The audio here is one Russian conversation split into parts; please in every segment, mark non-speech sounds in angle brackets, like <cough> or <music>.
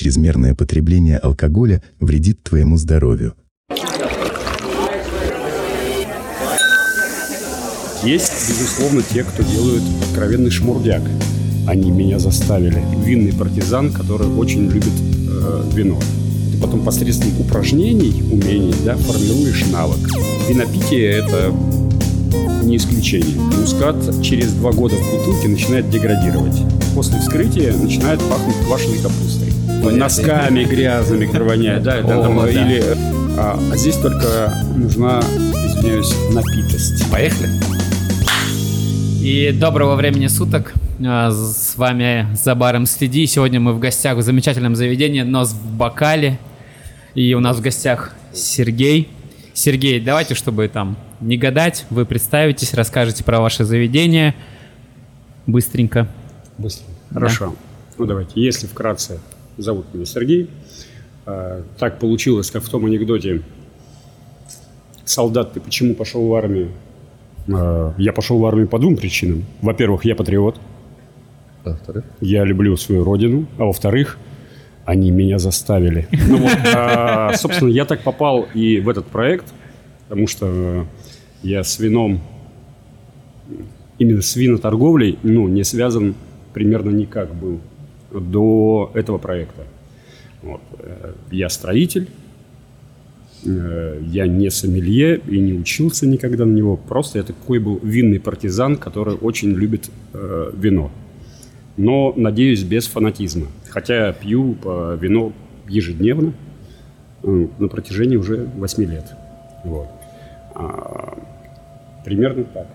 чрезмерное потребление алкоголя вредит твоему здоровью. Есть, безусловно, те, кто делают откровенный шмурдяк. Они меня заставили. Винный партизан, который очень любит э, вино. Ты потом посредством упражнений, умений, да, формируешь навык. Винопитие – это не исключение. Мускат через два года в бутылке начинает деградировать. После вскрытия начинает пахнуть квашеной капустой. Носками грязными, которые воняют. Да, да, там, или, а, а здесь только нужна, извиняюсь, напитость. Поехали. И доброго времени суток. А, С вами за баром следи. Сегодня мы в гостях в замечательном заведении «Нос в бокале». И у нас в гостях Сергей. Сергей, давайте, чтобы там не гадать, вы представитесь, расскажете про ваше заведение быстренько. Быстро. Хорошо. Ну давайте, если вкратце, зовут меня Сергей. А, Так получилось, как в том анекдоте. Солдат, ты почему пошел в армию? А, Я пошел в армию по двум причинам. Во-первых, я патриот. Я люблю свою родину. А во-вторых, они меня заставили. Ну вот, а, собственно, я так попал и в этот проект, потому что я с вином, именно с виноторговлей, ну, не связан примерно никак был до этого проекта. Вот. э, Я строитель, э, я не сомелье и не учился никогда на него. Просто я такой был винный партизан, который очень любит э, вино. Но, надеюсь, без фанатизма. Хотя пью вино ежедневно на протяжении уже 8 лет. Вот. А, примерно так.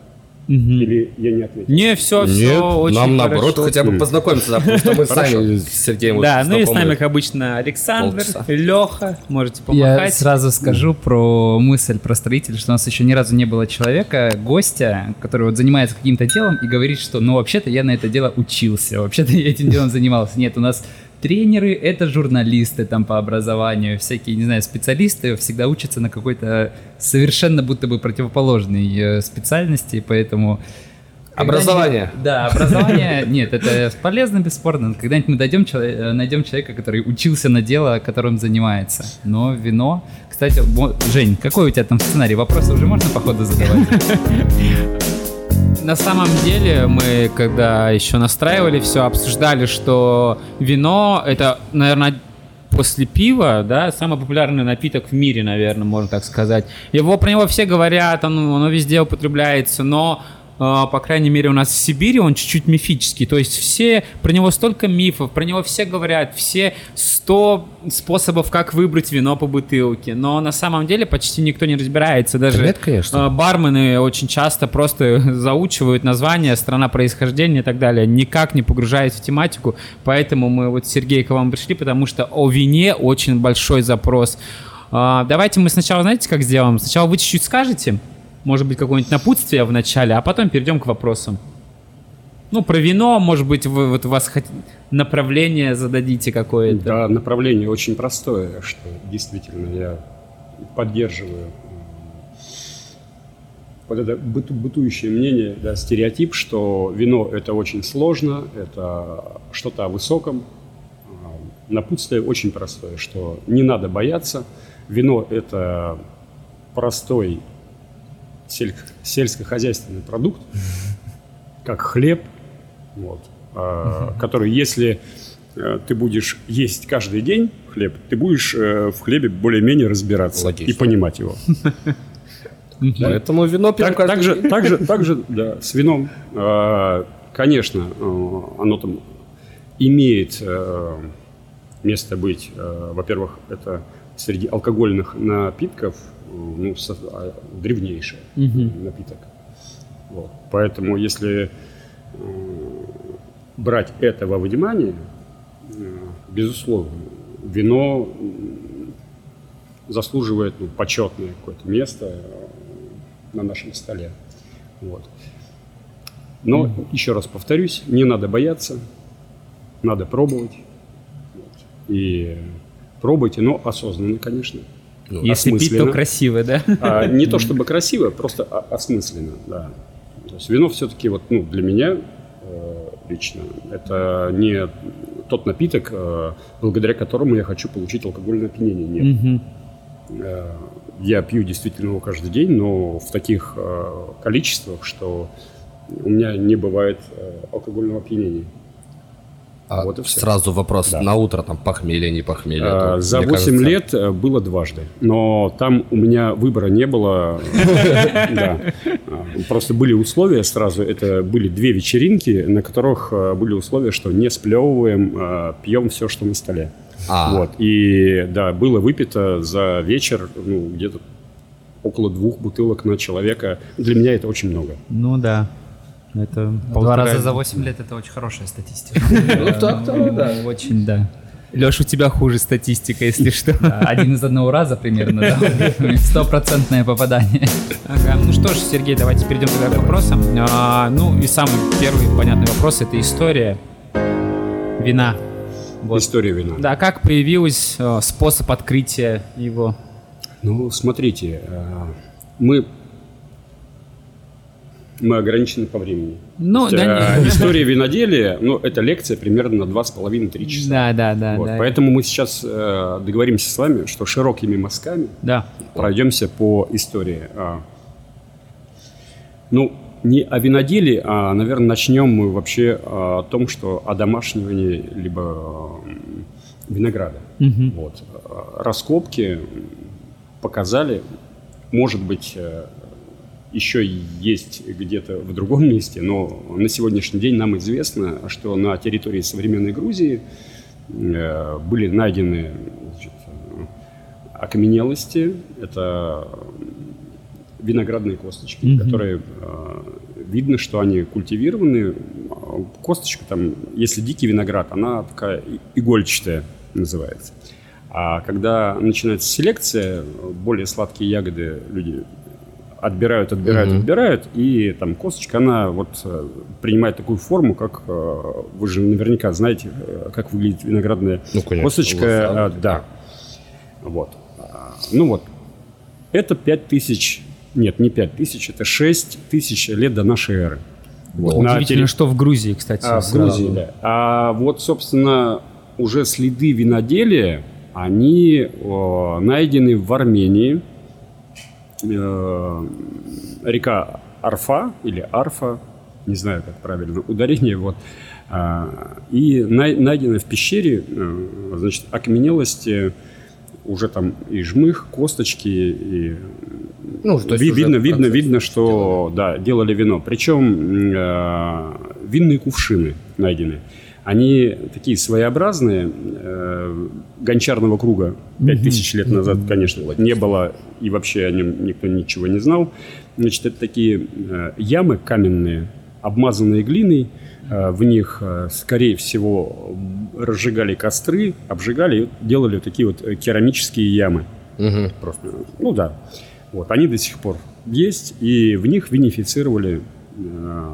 Или я не ответил? Не, все, все Нет, очень нам наоборот хорошо. хотя бы познакомиться, да, потому что мы сами с Сергеем Да, ну и с нами, как обычно, Александр. Леха. Можете Я помахать. сразу скажу про мысль про строителя, что у нас еще ни разу не было человека, гостя, который вот занимается каким-то делом и говорит, что ну вообще-то я на это дело учился, вообще-то я этим делом занимался. Нет, у нас тренеры — это журналисты там по образованию, всякие, не знаю, специалисты всегда учатся на какой-то совершенно будто бы противоположной э, специальности, поэтому... Образование. Да, образование. <laughs> Нет, это полезно, бесспорно. Когда-нибудь мы дойдем, э, найдем человека, который учился на дело, которым занимается. Но вино... Кстати, Жень, какой у тебя там сценарий? Вопросы уже можно по ходу задавать? <laughs> На самом деле, мы когда еще настраивали все, обсуждали, что вино это, наверное, после пива, да, самый популярный напиток в мире, наверное, можно так сказать. Его про него все говорят, оно, оно везде употребляется, но по крайней мере, у нас в Сибири он чуть-чуть мифический. То есть все, про него столько мифов, про него все говорят, все 100 способов, как выбрать вино по бутылке. Но на самом деле почти никто не разбирается. Даже нет, конечно. э, бармены очень часто просто <laughs> заучивают название, страна происхождения и так далее, никак не погружаясь в тематику. Поэтому мы вот, Сергей, к вам пришли, потому что о вине очень большой запрос. А, Давайте мы сначала, знаете, как сделаем? Сначала вы чуть-чуть скажете, может быть, какое-нибудь напутствие в начале, а потом перейдем к вопросам. Ну, про вино, может быть, вы, вот у вас направление зададите какое-то. Да, направление очень простое, что действительно я поддерживаю вот это быту- бытующее мнение, да, стереотип, что вино это очень сложно, это что-то о высоком. А, Напутствие очень простое, что не надо бояться. Вино это простой сельско- сельскохозяйственный продукт, как хлеб, вот, а, который, если э, ты будешь есть каждый день хлеб, ты будешь э, в хлебе более-менее разбираться Логично. и понимать его. Поэтому вино пьем Так, каждый так же, день. так же, <laughs> так же, да, с вином, э, конечно, оно там имеет место быть. Во-первых, это среди алкогольных напитков ну, со- а, древнейший напиток. Вот. Поэтому, если э, брать это во внимание, э, безусловно, вино заслуживает ну, почетное какое-то место э, на нашем столе. Вот. Но, еще раз повторюсь, не надо бояться, надо пробовать. Вот. И пробуйте, но осознанно, конечно. Если пить, то красиво, да? А, не то чтобы красиво, просто осмысленно, да. То есть вино все-таки вот, ну, для меня э, лично это не тот напиток, э, благодаря которому я хочу получить алкогольное опьянение. Нет. Мгм. Э, Я пью действительно его каждый день, но в таких э, количествах, что у меня не бывает э, алкогольного опьянения. А Вот и всё. сразу вопрос. Да. На утро там похмелье, не похмелье. А, то, За мне 8 кажется, лет э, было дважды, но там у меня выбора не было. <laughs> А, Просто были условия сразу. Это были две вечеринки, на которых э, были условия, что не сплевываем, э, пьем все, что на столе. А. Вот. И да, было выпито за вечер ну, где-то около двух бутылок на человека. Для меня это очень много. Ну да. Это Два раза за 8 лет это очень хорошая статистика. Ну, так-то, да. Очень, да. Леш, у тебя хуже статистика, если что. <laughs> Один из одного раза примерно, да. <laughs> Стопроцентное попадание. Ага, ну что ж, Сергей, давайте перейдем тогда к вопросам. А, ну и самый первый понятный вопрос – это история вина. Вот. История вина. Да, как появилась э, способ открытия его? Ну, смотрите, э, мы мы ограничены по времени. Ну, есть, да, э, <laughs> История виноделия, ну, это лекция примерно на 2,5-3 часа. Да, да, да, Вот, да. Поэтому мы сейчас э, договоримся с вами, что широкими мазками Да. пройдемся по истории. А, ну, не о виноделии, а, наверное, начнем мы вообще о том, что о домашнивании либо винограда. Вот. А, Раскопки показали, может быть, э, еще есть где-то в другом месте, но на сегодняшний день нам известно, что на территории современной Грузии э, были найдены значит, э, окаменелости, это виноградные косточки, которые э, видно, что они культивированы. Косточка там, если дикий виноград, она такая игольчатая называется. А когда начинается селекция, более сладкие ягоды люди отбирают, отбирают, отбирают, и там косточка, она вот э, принимает такую форму, как э, вы же наверняка знаете, э, как выглядит виноградная Ну, конечно, косточка. лоза, да. Вот. А, Ну вот. Это 5000, нет, не 5000, это 6 тысяч лет до нашей эры. Вот. На Удивительно, терри- что в Грузии, кстати. а, в. Грузии, да. А вот, собственно, уже следы виноделия, они о, найдены в Армении. Э, река Арфа или Арфа, не знаю, как правильно ударение, вот. А, и най- найдены в пещере, э, значит, окаменелости, уже там и жмых, косточки, и Ну, то Ви- видно, видно, видно, что да, делали вино. Причем э, винные кувшины найдены. Они такие своеобразные, э, гончарного круга. Пять тысяч лет назад, конечно, не было, и вообще о нем никто ничего не знал. Значит, это такие э, ямы каменные, обмазанные глиной. Э, в них, э, скорее всего, разжигали костры, обжигали делали такие вот э, керамические ямы. Просто. Ну да. Вот, они до сих пор есть, и в них винифицировали э,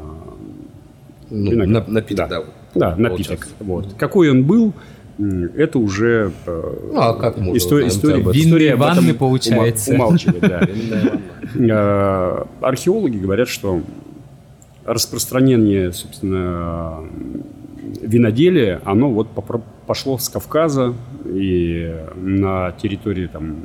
Ну, Виноград. на- напиток, да. да, получается. напиток. Вот. Какой он был, это уже э, Ну, а как мы уже история, история, история об этом получается. умалчивает, да. <laughs> Э, Археологи говорят, что распространение, собственно, виноделия, оно вот пошло с Кавказа и на территории там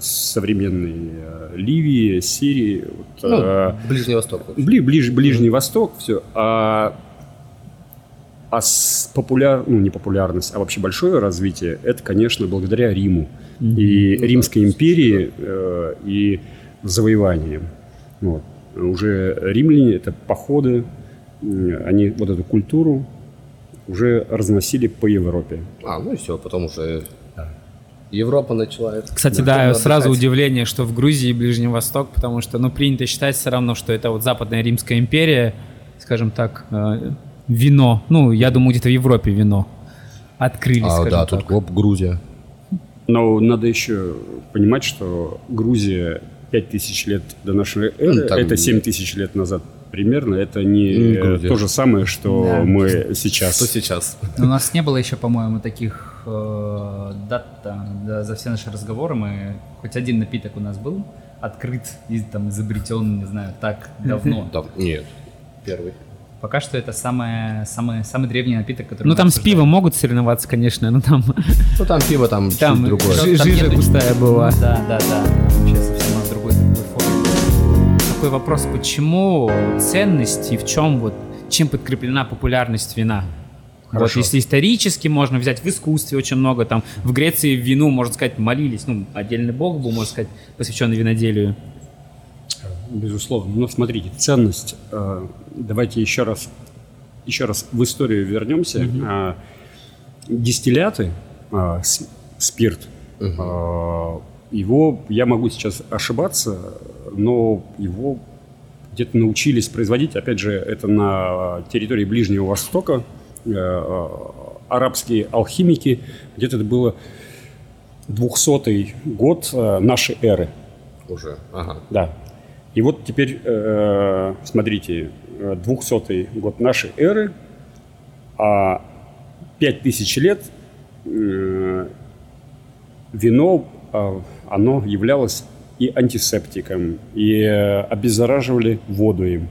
современной э, Ливии, Сирии, вот, Ну, э, Ближний Восток. Бли- ближ- Ближний Восток, все. А, а с популяр, ну не популярность, а вообще большое развитие, это, конечно, благодаря Риму и Римской империи э, и завоеваниям. Вот. Уже римляне это походы, м, они вот эту культуру уже разносили по Европе. А, ну и все, потом уже Европа начала это. Кстати, да, сразу удивление, что в Грузии и Ближний Восток, потому что, ну, принято считать все равно, что это вот Западная Римская империя, скажем так, э, вино, ну, я думаю, где-то в Европе вино открыли, А, скажем да, так. тут оп, Грузия. Но надо еще понимать, что Грузия 5000 лет до нашей эры, Ну, там- это 7000 лет назад примерно, это не Ну, э, Грузия. то же самое, что Да. мы сейчас. Что сейчас? Но у нас не было еще, по-моему, таких э, дат там, да, за все наши разговоры. Мы хоть один напиток у нас был открыт и там изобретен, не знаю, так давно. Да, нет, первый. Пока что это самое, самый, самый древний напиток, который Ну там с пивом могут соревноваться, конечно, но там, Ну там пиво там, <laughs> там чуть другое. жи- Там жижа нету- густая была. Да, да, да. Вообще совсем от другой такой формы. Такой вопрос, почему ценность и в чем вот, чем подкреплена популярность вина? Вот Хорошо. если исторически можно взять в искусстве очень много, там в Греции вину, можно сказать, молились, ну, отдельный бог был, можно сказать, посвященный виноделию. Безусловно. Но смотрите, ценность. э, Давайте еще раз, еще раз в историю вернемся. А, Дистилляты, а, спирт, а, его, я могу сейчас ошибаться, но его где-то научились производить, опять же, это на территории Ближнего Востока, э, арабские алхимики, где-то это было 200 год э, нашей эры. Уже, ага. Да. И вот теперь, э, смотрите, э, 200 год нашей эры, а 5000 лет э, вино, э, оно являлось и антисептиком, и э, обеззараживали воду им.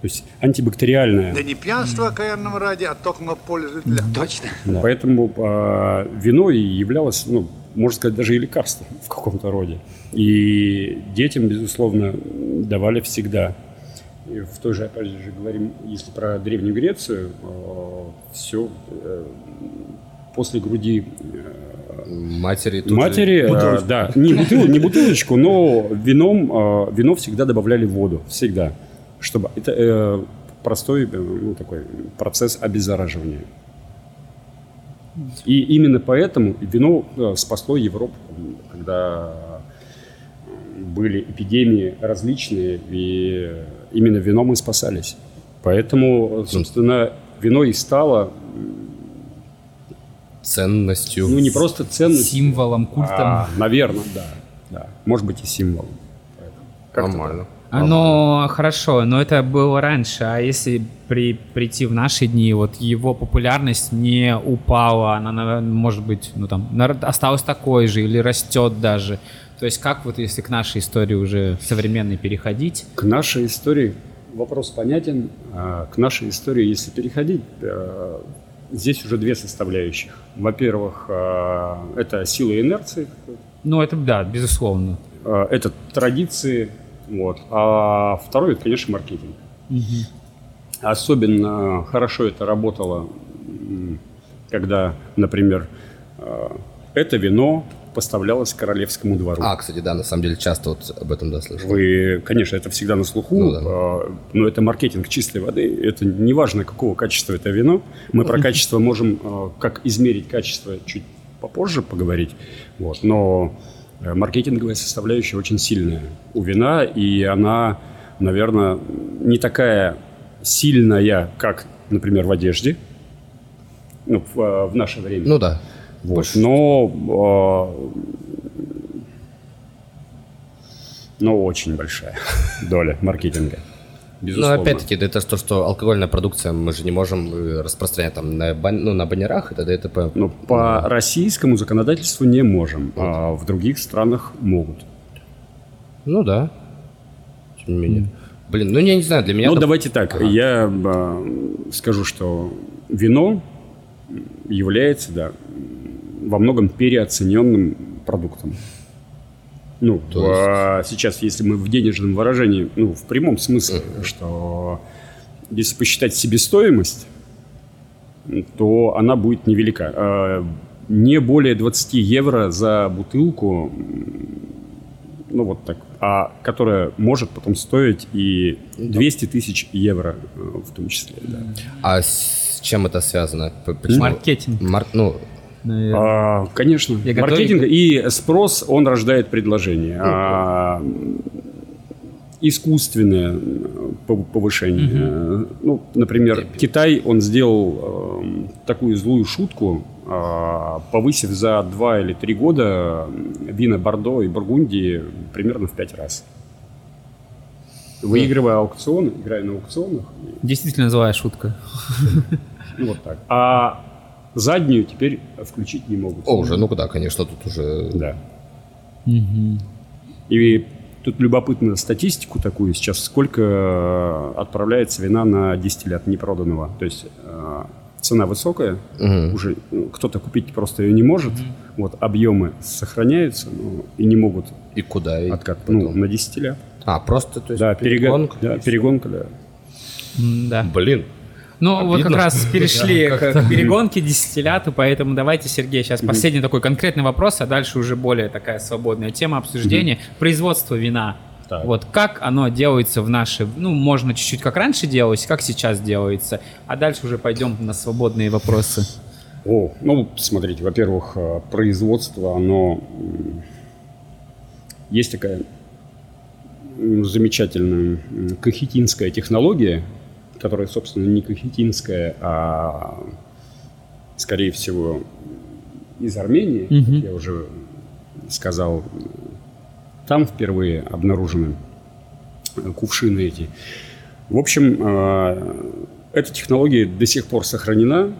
То есть антибактериальное. Да не пьянство окаянном ради, а только пользу для... Точно. Поэтому э, вино и являлось, ну, можно сказать, даже и лекарством в каком-то роде. И детям, безусловно, давали всегда. И в той же, опять же, говорим, если про Древнюю Грецию, все после груди э, Матери тут же- матери, э, да, не, бутыл- не бутылочку, но вином, э, вино всегда добавляли в воду, всегда, чтобы это э, простой э, ну, такой процесс обеззараживания. И именно поэтому вино э, спасло Европу, когда были эпидемии различные, и именно вином мы спасались. Поэтому, собственно, вино и стало, ценностью. ну, не просто ценностью, Символом, культом. наверное, да, да. Может быть и символом. Нормально. А, Ну, хорошо, но это было раньше. А если при, прийти в наши дни, вот его популярность не упала, она, может быть, ну там, осталась такой же или растет даже. То есть как вот если к нашей истории уже современной переходить? К нашей истории вопрос понятен. А К нашей истории, если переходить, э, здесь уже две составляющих. Во-первых, э, это сила инерции, Ну, это да, безусловно. э, это традиции, вот. А второй, это, конечно, маркетинг. Особенно хорошо это работало, когда, например, э, это вино поставлялось королевскому двору. А, кстати, да, на самом деле часто вот об этом, да, слышал. Вы, конечно, это всегда на слуху, Ну да. а, но это маркетинг чистой воды. Это не важно, какого качества это вино. Мы про качество можем, а, как измерить качество, чуть попозже поговорить. Вот. Но маркетинговая составляющая очень сильная у вина, и она, наверное, не такая сильная, как, например, в одежде, ну, в, а, в наше время. Ну да. Вот. Больше. Но, э, но очень большая <laughs> доля маркетинга. Ну, Безусловно. опять-таки, это то, что алкогольная продукция, мы же не можем э, распространять там на, бан- ну, на баннерах и т.д. и т.п. Но по российскому законодательству не можем, а в других странах могут. Ну да. Тем не менее. Блин, ну я не знаю, для меня... Ну, доп- давайте так. Я э, скажу, что вино является, да, во многом переоцененным продуктом. Ну, То а, сейчас, если мы в денежном выражении, ну, в прямом смысле, что если посчитать себестоимость, то она будет невелика. А, Не более 20 евро за бутылку, ну, вот так, а которая может потом стоить и 200 тысяч евро э, в том числе, да. А с чем это связано? Почему? Маркетинг. Мар- Ну, наверное. А, конечно, Я маркетинг и спрос, он рождает предложение. А, искусственное э, пов- повышение. Э, Ну, например, Китай, он сделал эм, такую злую шутку, а, повысив за два или три года вина Бордо и Бургундии примерно в пять раз. Выигрывая аукционы, играя на аукционах, Действительно злая шутка. ну вот так. А заднюю теперь включить не могут. о, уже, ну да, конечно, тут уже... Да. И тут любопытную статистику такую сейчас, сколько э, отправляется вина на дистиллят непроданного. То есть э, цена высокая, уже ну, кто-то купить просто ее не может, вот объемы сохраняются ну, и не могут И куда? И откат, ну, потом? на дистиллят. А, просто, то есть, Да, перегонка, перегонка? да, перегонка, да. Да. Блин. Ну, вот как раз перешли к, к <laughs> перегонке дистилляту, поэтому давайте, Сергей, сейчас последний такой конкретный вопрос, а дальше уже более такая свободная тема обсуждения. Производство вина. Так. Вот как оно делается в наши... Ну, можно чуть-чуть как раньше делалось, как сейчас делается. А дальше уже пойдем на свободные вопросы. О, ну, смотрите, во-первых, э, производство, оно... Есть такая замечательная кахетинская технология, которая, собственно, не кахетинская, а, скорее всего, из Армении, как я уже сказал, там впервые обнаружены кувшины эти. В общем, э, эта технология до сих пор сохранена.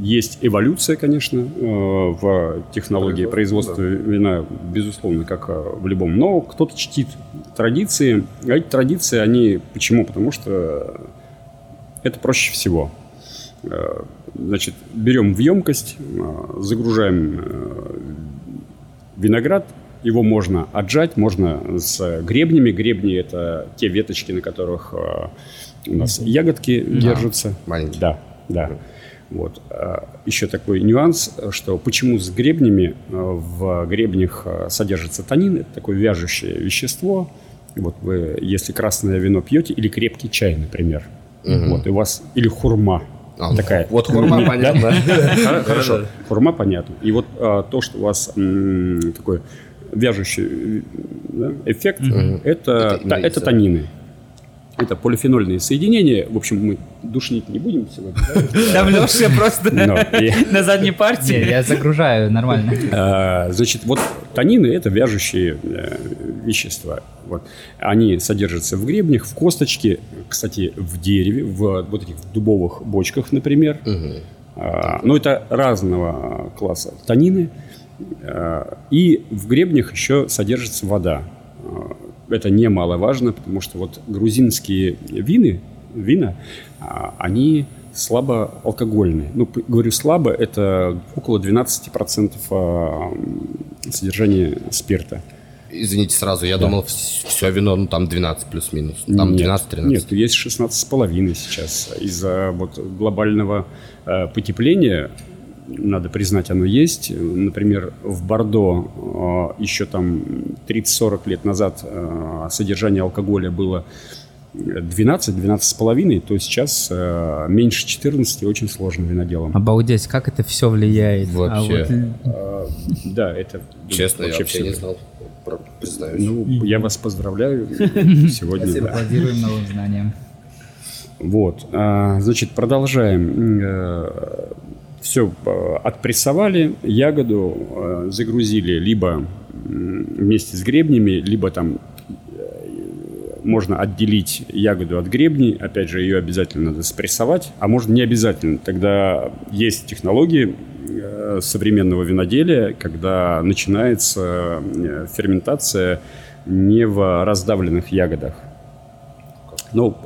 Есть эволюция, конечно, э, в технологии производства вина, безусловно, как э, в любом. Но кто-то чтит традиции. А эти традиции, они почему? Потому что это проще всего. Э, Значит, берем в емкость, загружаем виноград, его можно отжать, можно с гребнями. Гребни – это те веточки, на которых у нас ягодки держатся. маленькие. Да, да. Вот. А, Еще такой нюанс, что почему с гребнями э, в гребнях э, содержится танин, это такое вяжущее вещество. Вот вы, если красное вино пьете, или крепкий чай, например, вот, и у вас, или хурма, А, такая. Вот хурма, <laughs> понятно. <laughs> Хор- Хорошо, хурма понятно. И вот а, то, что у вас такой вяжущий э, да, эффект, это танины. Это полифенольные соединения. В общем, мы душнить не будем сегодня. да? Там Леша просто на задней Не, партии. я загружаю нормально. а, Значит, вот танины – это вяжущие э, вещества. Вот. Они содержатся в гребнях, в косточке, кстати, в дереве, в вот этих дубовых бочках, например. А, Но это разного класса танины. А, И в гребнях еще содержится вода. Это немаловажно, потому что вот грузинские вины, вина, а, они слабо алкогольные. Ну, говорю слабо, это около 12% а, содержания спирта. Извините сразу, я думал, все вино, ну там 12 плюс-минус. Там Нет, 12-13. Нет, есть 16,5 сейчас. Из-за вот глобального э, потепления, надо признать, оно есть. Например, в Бордо э, еще там 30-40 лет назад э, содержание алкоголя было 12-12,5, то сейчас э, меньше 14 очень сложно виноделом. Обалдеть, как это все влияет. А Вообще. вот Э, Да, это Честно, я вообще не знал. Признаюсь. Ну, я вас поздравляю <laughs> сегодня. да. Аплодируем новым знаниям. Вот, а, значит, продолжаем. Все, отпрессовали ягоду, э, загрузили либо вместе с гребнями, либо там э, можно отделить ягоду от гребней. Опять же, ее обязательно надо спрессовать, а можно не обязательно. Тогда есть технологии э, современного виноделия, когда начинается э, ферментация не в раздавленных ягодах. Ну,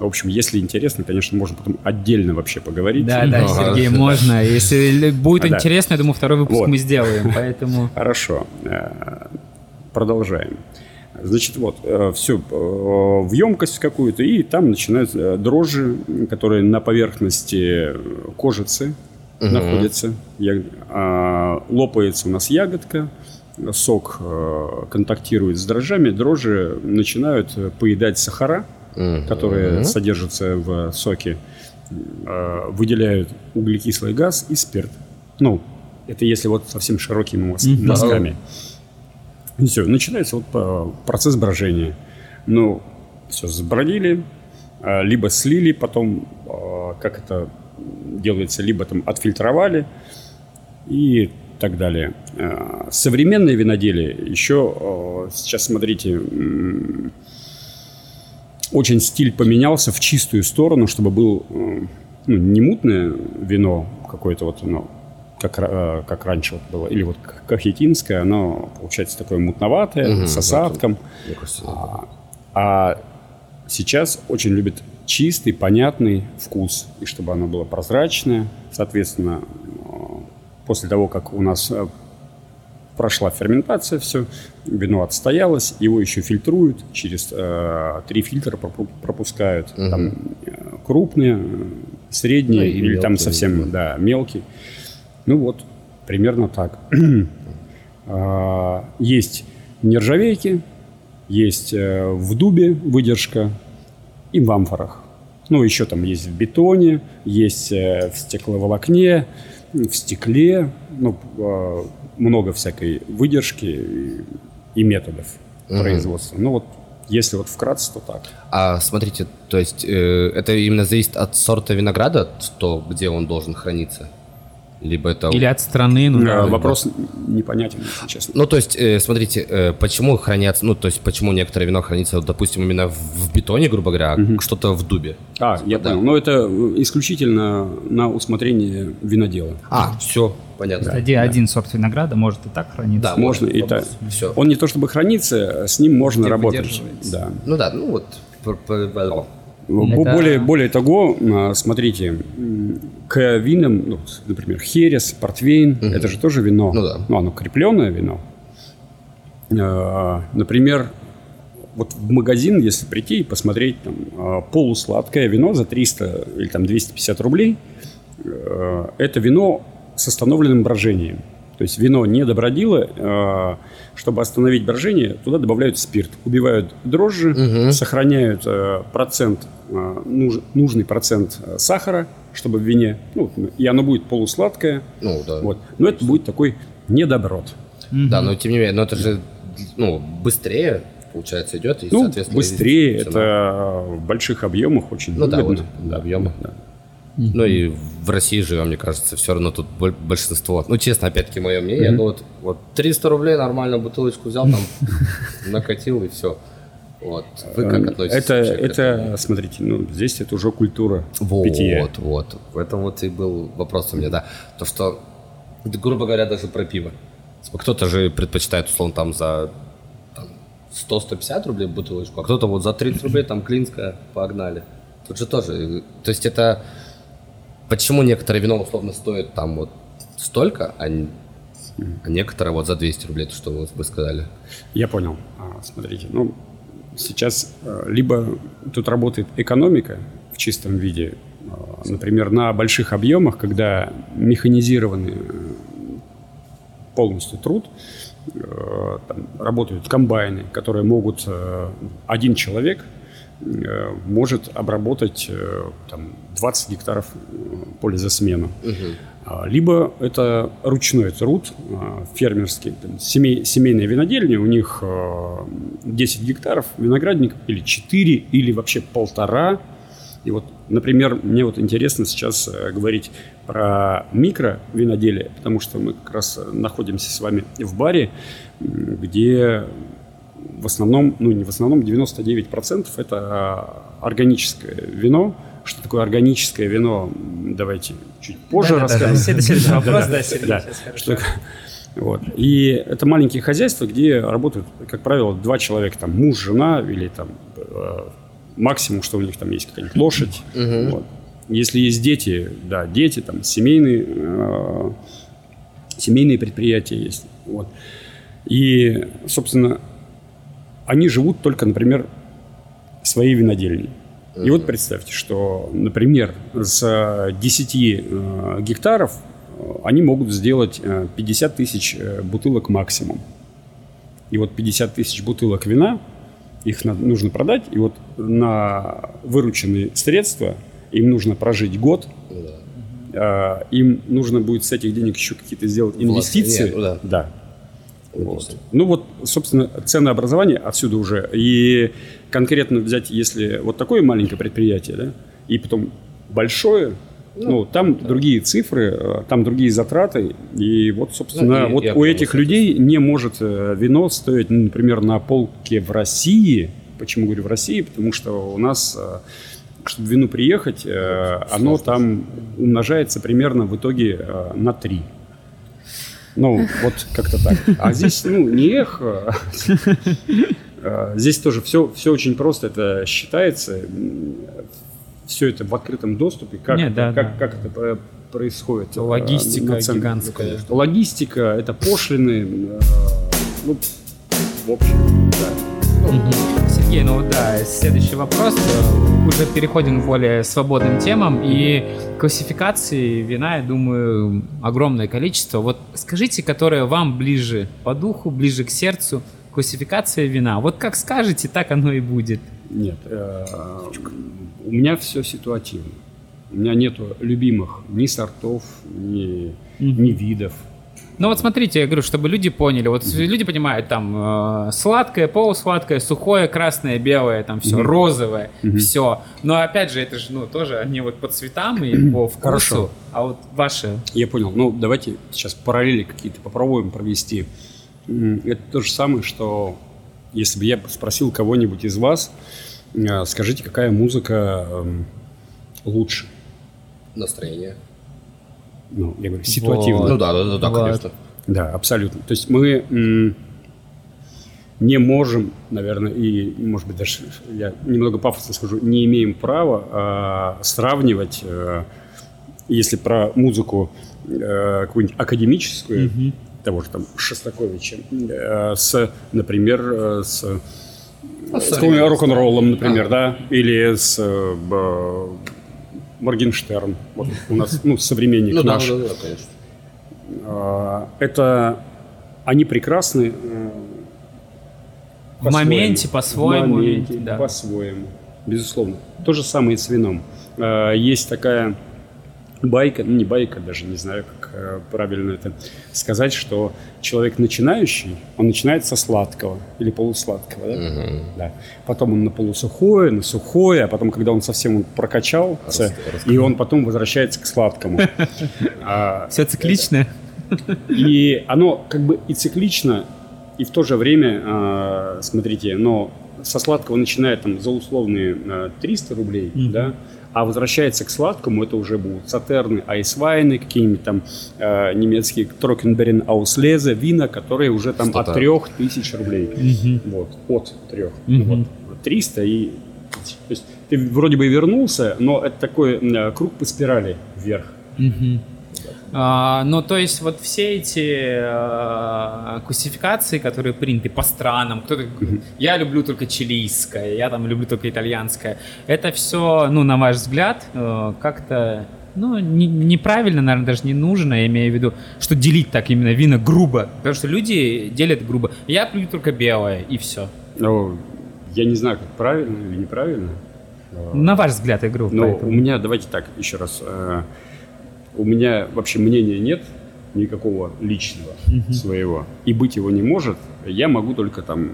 в общем, если интересно, конечно, можно потом отдельно вообще поговорить. Да, да. Сергей, можно. Если будет <laughs> интересно, я думаю, второй выпуск мы сделаем. Поэтому <laughs> Хорошо. Э, Продолжаем. Значит, вот, все в емкость какую-то, и там начинают э, дрожжи, которые на поверхности кожицы находятся. Я- а, Лопается у нас ягодка, сок э, контактирует с дрожжами, дрожжи начинают э, поедать сахара, которые содержатся в соке, э, выделяют углекислый газ и спирт. Ну, это если вот совсем широкими маз- мазками. И все, начинается вот э, процесс брожения. Ну, все, сбродили, э, либо слили, потом, как это делается, либо там отфильтровали и так далее. Современное виноделие еще, сейчас смотрите, очень стиль поменялся в чистую сторону, чтобы был э, ну, не мутное вино какое-то вот оно как, э, как раньше вот было, или вот кахетинское, оно получается такое мутноватое, Мгм, с да, осадком. Мне кажется, А, а сейчас очень любят чистый, понятный вкус, и чтобы оно было прозрачное. Соответственно, э, после того, как у нас прошла ферментация, все, вино отстоялось, его еще фильтруют, через э, три фильтра пропу- пропускают. Там э, крупные, средние Ну, или там мелкие, совсем видимо. да, мелкий. Ну вот, примерно так. <clears throat> А, Есть нержавейки, есть э, в дубе выдержка и в амфорах. Ну, еще там есть в бетоне, есть э, в стекловолокне, в стекле. Ну, э, много всякой выдержки и, и методов производства. Ну, вот если вот вкратце, то так. А смотрите, то есть э, это именно зависит от сорта винограда, то где он должен храниться? Либо это... Или от страны, ну, да. Вопрос непонятен, если честно. Ну, то есть, э, смотрите, э, почему хранятся, ну, то есть, почему некоторое вино хранится, вот, допустим, именно в, в бетоне, грубо говоря, а что-то в дубе? А, я да. понял. Но это э, исключительно на усмотрение винодела. А, все, понятно. Один, один сорт винограда может и так храниться. Да, Можно и так. Все. Он не то чтобы хранится, с ним можно Где работать. Да. Ну да, ну вот. Бо- Это- Более, более того, а, смотрите, к винам, ну, например, херес, портвейн, это же тоже вино. Ну да. Ну, оно крепленное вино. А, Например, вот в магазин, если прийти и посмотреть там а, полусладкое вино за 300 или там 250 рублей, это вино с остановленным брожением. То есть вино не добродило, э, чтобы остановить брожение, туда добавляют спирт, убивают дрожжи, сохраняют э, процент, нуж- нужный процент сахара, чтобы в вине, ну, и оно будет полусладкое, Ну да. вот. но это будет такой недоброд. Да, но тем не менее, но это же, ну, быстрее, получается, идет. И, Ну, соответственно, быстрее, это в больших объемах очень Ну да, выгодно. вот, объемы. да. Ну и в России живем, мне кажется, все равно тут боль- большинство. Ну, честно, опять-таки, мое мнение. Ну вот, вот 300 рублей нормально бутылочку взял, там <laughs> накатил и все. Вот. Вы как относитесь? Это, вообще к этому? это, смотрите, ну, здесь это уже культура Вот, питья. вот. В этом вот и был вопрос у меня, да. То, что, грубо говоря, даже про пиво. Типа, Кто-то же предпочитает, условно, там за там, 100-150 рублей бутылочку, а кто-то вот за 30 рублей там клинская, погнали. Тут же тоже, э, то есть это... Почему некоторые вино условно стоит там вот столько, а, а некоторые вот за 200 рублей, то что вы, сказали? Я понял. А, смотрите, ну, сейчас э, либо тут работает экономика в чистом виде, э, например, на больших объемах, когда механизированный э, полностью труд, э, там работают комбайны, которые могут один человек может обработать э, там, 20 гектаров э, поля за смену. А, Либо это ручной труд, фермерский, там, семей- семейные винодельни, у них э, 10 гектаров виноградников, или 4, или вообще полтора. И вот, например, мне вот интересно сейчас э, говорить про микровиноделие, потому что мы как раз э, находимся с вами в баре, где в основном, ну не в основном, 99% это а, органическое вино. Что такое органическое вино? Давайте чуть позже Да-да-да, расскажем. следующий вопрос, да, Да, Сергей, да. сейчас хорошо. Что? Вот. И это маленькие хозяйства, где работают, как правило, два человека, там муж, жена или там э, максимум, что у них там есть какая-нибудь лошадь. Вот. Если есть дети, да, дети, там семейные, э, семейные предприятия есть. Вот. И, собственно, они живут только, например, своей винодельней. И вот представьте, что, например, с 10 э, гектаров э, они могут сделать э, 50 тысяч э, бутылок максимум. И вот 50 тысяч бутылок вина, их нужно продать, и вот на вырученные средства им нужно прожить год, э, им нужно будет с этих денег еще какие-то сделать инвестиции. ну да. да. Вот. Ну вот, собственно, ценообразование отсюда уже. И конкретно взять, если вот такое маленькое предприятие, да, и потом большое, ну, там другие цифры, э, там другие затраты. И вот, собственно, Ну, и- вот и у этих людей не может э, вино стоить, ну, например, на полке в России. Почему говорю в России? Потому что у нас, э, чтобы вину приехать, оно там умножается примерно в итоге на 3. Ну, вот как-то так. А здесь, ну, не эхо. а Здесь тоже все, все очень просто. Это считается. Все это в открытом доступе. Как, Не, да, как, да. как это происходит? э, Логистика гигантская. Логистика, это пошлины. э, Ну, в общем, да. Мгм. Сергей, ну да, следующий вопрос. Уже переходим к более свободным темам. И классификации вина, я думаю, огромное количество. Вот скажите, которая вам ближе по духу, ближе к сердцу, классификация вина. Вот как скажете, так оно и будет. Нет, э, у меня все ситуативно. У меня нету любимых ни сортов, ни, ни видов. Ну вот смотрите, я говорю, чтобы люди поняли. Вот люди понимают, там э, сладкое, полусладкое, сухое, красное, белое, там все, розовое, все. Но опять же, это же, ну, тоже они вот по цветам и <clears throat> по вкусу. Хорошо. А вот ваши... Я понял. Ну, давайте сейчас параллели какие-то попробуем провести. Это то же самое, что если бы я спросил кого-нибудь из вас, э, скажите, какая музыка эм, лучше? Настроение. Ну, я говорю, ситуативно. Ну да, да, да, да, Вот. конечно. Да, абсолютно. То есть мы не можем, наверное, и, может быть, даже я немного пафосно скажу, не имеем права а, сравнивать, э, если про музыку э, какую-нибудь академическую, того же там Шостаковича, э, с, например, э, с, с каким-нибудь рок-н-роллом, например, да, или с э, Моргенштерн, вот у нас, ну, современник Ну да, наш. да, да, конечно. А, это они прекрасны э, В моменте, по-своему, В моменте, да. по-своему, безусловно. То же самое и с вином. А, Есть такая байка, ну не байка даже, не знаю, как э, правильно это сказать, что человек начинающий, он начинает со сладкого или полусладкого, да? Да. Потом он на полусухое, на сухое, а потом, когда он совсем он прокачался, и он потом возвращается к сладкому. <laughs> А, Все цикличное. и оно как бы и циклично, и в то же время, а, смотрите, но со сладкого начинает там за условные а, 300 рублей, да, а возвращается к сладкому, это уже будут сатерны, айсвайны, какие-нибудь там а, немецкие трокенберен ауслезе, вина, которые уже там от Стата. 3000 рублей. Вот, от 3. Вот, 300 и... То есть ты вроде бы вернулся, но это такой м, круг по спирали вверх. А, ну, то есть вот все эти а, классификации, которые приняты по странам, кто-то говорит, я люблю только чилийское, я там люблю только итальянское, это все, ну, на ваш взгляд, э, как-то, ну, не- неправильно, наверное, даже не нужно, я имею в виду, что делить так именно вина грубо, потому что люди делят грубо. Я пью только белое, и все. Ну, я не знаю, как правильно или неправильно. На ваш взгляд, говорю, Но поэтому. у меня, давайте так, еще раз. У меня вообще мнения нет никакого личного своего. И быть его не может. Я могу только там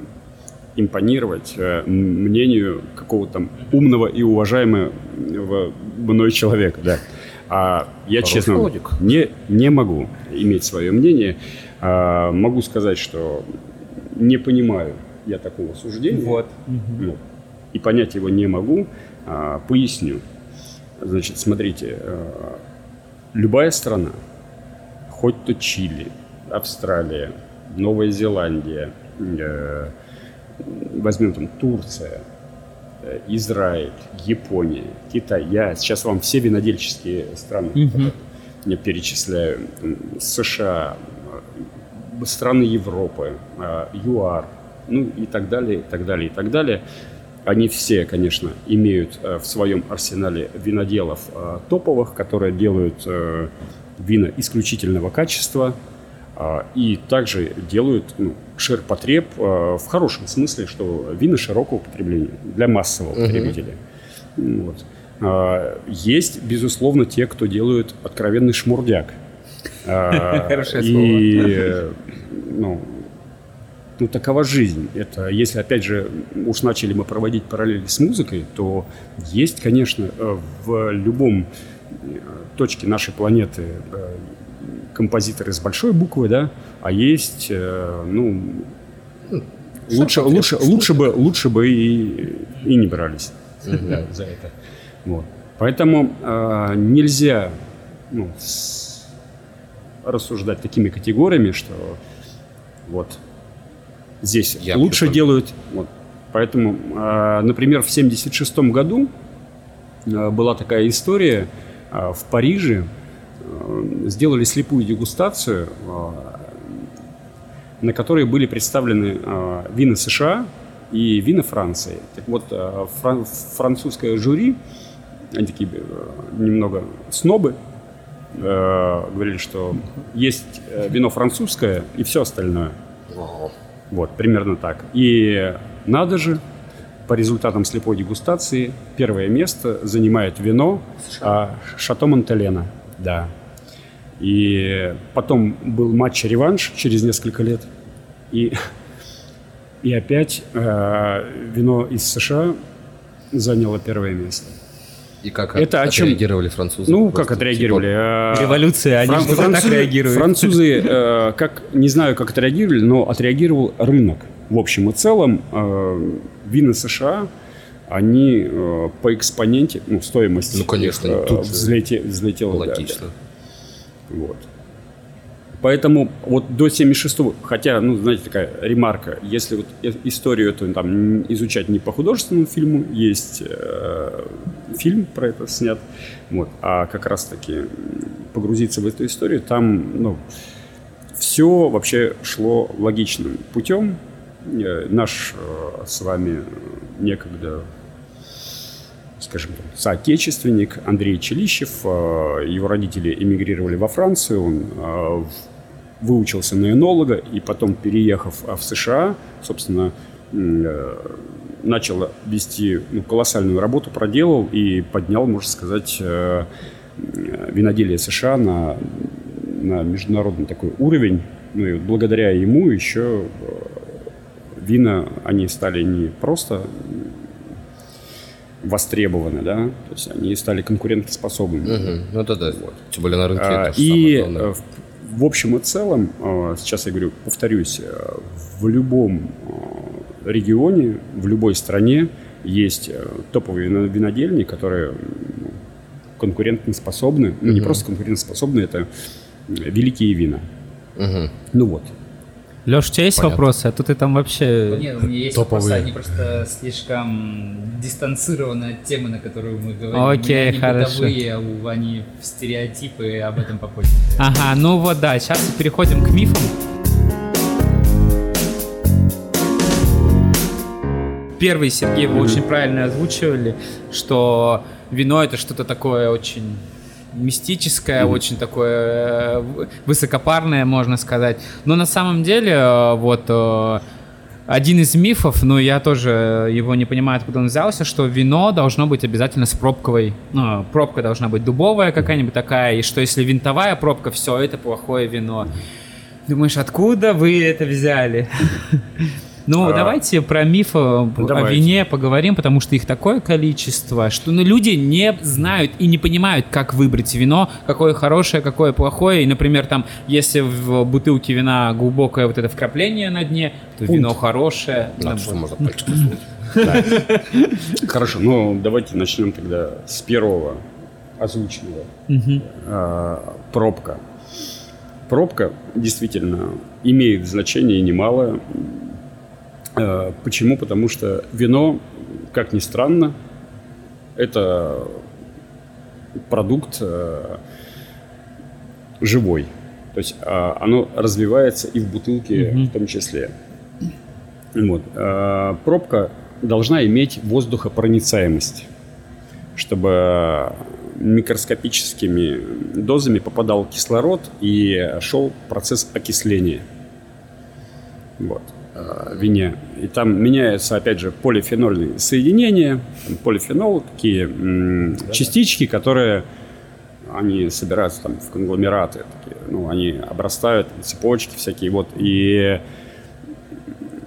импонировать э, мнению какого-то там умного и уважаемого мной человека, да. А я, честно, логик. не, не могу иметь свое мнение. А, могу сказать, что не понимаю я такого суждения. Вот. Ну, и понять его не могу. А, поясню. Значит, смотрите, э, любая страна, хоть то Чили, Австралия, Новая Зеландия, э, возьмем там Турция, э, Израиль, Япония, Китай. Я сейчас вам все винодельческие страны я перечисляю. США, э, страны Европы, э, ЮАР, ну и так далее, и так далее, и так далее. Они все, конечно, имеют э, в своем арсенале виноделов э, топовых, которые делают э, вина исключительного качества и также делают ну, ширпотреб в хорошем смысле, что вина широкого потребления для массового потребителя. Вот. А, Есть, безусловно, те, кто делают откровенный шмурдяк. <laughs> Хорошее И, э, ну, ну, такова жизнь. Это, если, опять же, уж начали мы проводить параллели с музыкой, то есть, конечно, э, в любом э, точке нашей планеты э, композиторы с большой буквы, да, а есть, ну, лучше, лучше, лучше бы, лучше бы и, и не брались да, <laughs> за это. Вот. Поэтому э, нельзя ну, с- рассуждать такими категориями, что вот здесь Я лучше делают. Вот. Поэтому, э, например, в 1976 году э, была такая история э, в Париже. Сделали слепую дегустацию, на которой были представлены вина США и вина Франции. Так вот, фран- французское жюри, они такие э, немного снобы, э, говорили, что есть э, вино французское и все остальное. Вот, примерно так. И надо же, по результатам слепой дегустации, первое место занимает вино а, Шато Монтелена. Да. И потом был матч-реванш через несколько лет. И, и опять э, вино из США заняло первое место. И как Это о чем? отреагировали французы? Ну, Просто, как отреагировали? типа, Революция, они Фран- же так французы, реагируют. французы, э, как, не знаю, как отреагировали, но отреагировал рынок. В общем и целом, э, вина США, они э, по экспоненте, ну, стоимость Ну, конечно, их, э, взлете- взлетела. да, Логично. да. Вот. Поэтому вот до 76-го, хотя, ну, знаете, такая ремарка, если вот э- историю эту там изучать не по художественному фильму, есть э, фильм про это снят, вот, а как раз-таки погрузиться в эту историю, там, ну, все вообще шло логичным путем. Э, Наш э, с вами некогда скажем так, соотечественник Андрей Челищев. э, Его родители эмигрировали во Францию, он выучился на энолога и потом, переехав э, в США, собственно, э, начал вести ну, колоссальную работу, проделал и поднял, можно сказать, э, виноделие США на, на международный такой уровень. Ну и вот благодаря ему еще э, вина, они стали не просто востребованы, да, то есть они стали конкурентоспособными. Мгм. Ну, это да. Тем более на рынке А, И самое главное. в, в общем и целом, э, сейчас я говорю, повторюсь, э, в любом э, регионе, в любой стране есть э, топовые вино- винодельни, которые конкурентоспособны, ну не просто конкурентоспособны, это великие вина. Мгм. Ну вот. Леш, у тебя есть Понятно. вопросы? А то ты там вообще... Нет, у меня есть Топовые. вопросы, они просто слишком дистанцированы от темы, на которую мы говорим. Окей, У меня хорошо. бытовые, а у- стереотипы, об этом попозже. Ага, ну вот да, сейчас переходим к мифам. Первый, Сергей, вы очень правильно озвучивали, что вино это что-то такое очень мистическое, очень такое э, высокопарное, можно сказать. Но на самом деле, э, вот э, один из мифов, но я тоже его не понимаю, откуда он взялся, что вино должно быть обязательно с пробковой. Ну, пробка должна быть дубовая какая-нибудь такая, и что если винтовая пробка, все, это плохое вино. Думаешь, откуда вы это взяли? <laughs> Ну, А, давайте про мифы о давайте. вине поговорим, потому что их такое количество, что ну, люди не знают и не понимают, как выбрать вино, какое хорошее, какое плохое. И, например, там, если в бутылке вина глубокое вот это вкрапление на дне, то вино хорошее. Да, Ну, вот. можно пальчик. <laughs> Хорошо, ну давайте начнем тогда с первого озвученного. А, пробка. Пробка действительно имеет значение немалое. А, Почему? Потому что вино, как ни странно, это продукт э, живой. То есть а, оно развивается и в бутылке в том числе. Вот. А, Пробка должна иметь воздухопроницаемость, чтобы микроскопическими дозами попадал кислород и шел процесс окисления. Вот. В вине. И там меняются, опять же, полифенольные соединения. Полифенол, такие м, частички, которые они собираются там в конгломераты. Такие, ну, они обрастают, цепочки всякие. Вот. И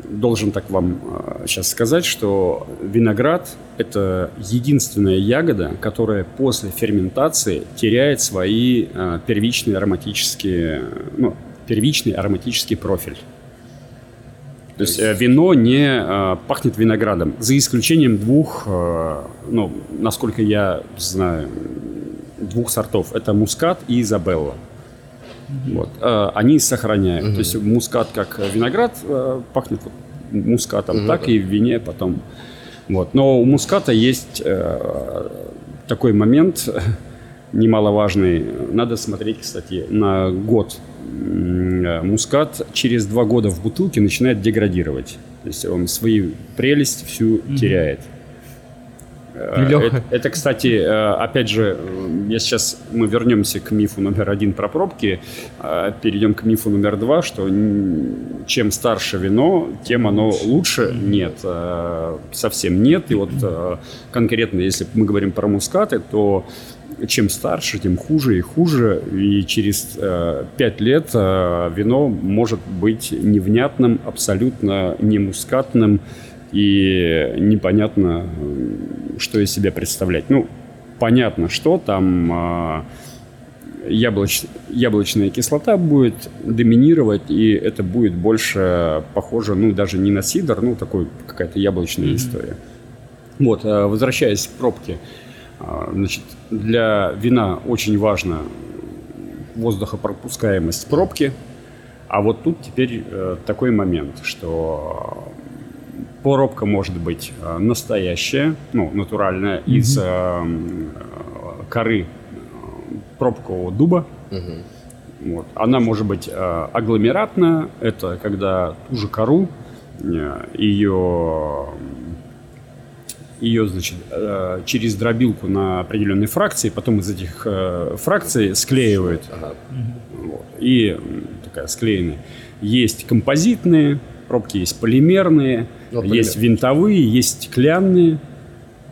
должен так вам сейчас сказать, что виноград – это единственная ягода, которая после ферментации теряет свои э, первичные ароматические, ну, первичный ароматический профиль. То есть э, вино не э, пахнет виноградом, за исключением двух, э, ну, насколько я знаю, двух сортов. Это мускат и изабелла. Вот. А, Они сохраняют. То есть мускат как виноград пахнет вот мускатом, так и в вине потом. Вот. Но у муската есть такой момент <laughs> немаловажный. Надо смотреть, кстати, на год. Э, Мускат через два года в бутылке начинает деградировать. То есть он свою прелесть всю теряет. Э. Это, это, кстати, э, опять же, я сейчас мы вернемся к мифу номер один про пробки, э, перейдем к мифу номер два, что чем старше вино, тем оно лучше. Нет, совсем нет. И вот конкретно, если мы говорим про мускаты, то чем старше, тем хуже и хуже. И через э, пять лет э, вино может быть невнятным, абсолютно не мускатным и непонятно, что из себя представлять. Ну, понятно, что там э, яблоч- яблочная кислота будет доминировать, и это будет больше похоже, ну, даже не на сидр, ну, такой какая-то яблочная история. Вот, э, возвращаясь к пробке, а, значит, для вина очень важна воздухопропускаемость пробки, а вот тут теперь э, такой момент, что пробка может быть э, настоящая, ну, натуральная, из э, э, коры пробкового дуба. Вот. Она может быть э, агломератная, это когда ту же кору, э, ее, ее значит, э, через дробилку на определенные фракции, потом из этих э, фракций склеивают. Вот. И такая склеенная. Есть композитные пробки, есть полимерные, Ну, есть полимер. винтовые, есть стеклянные.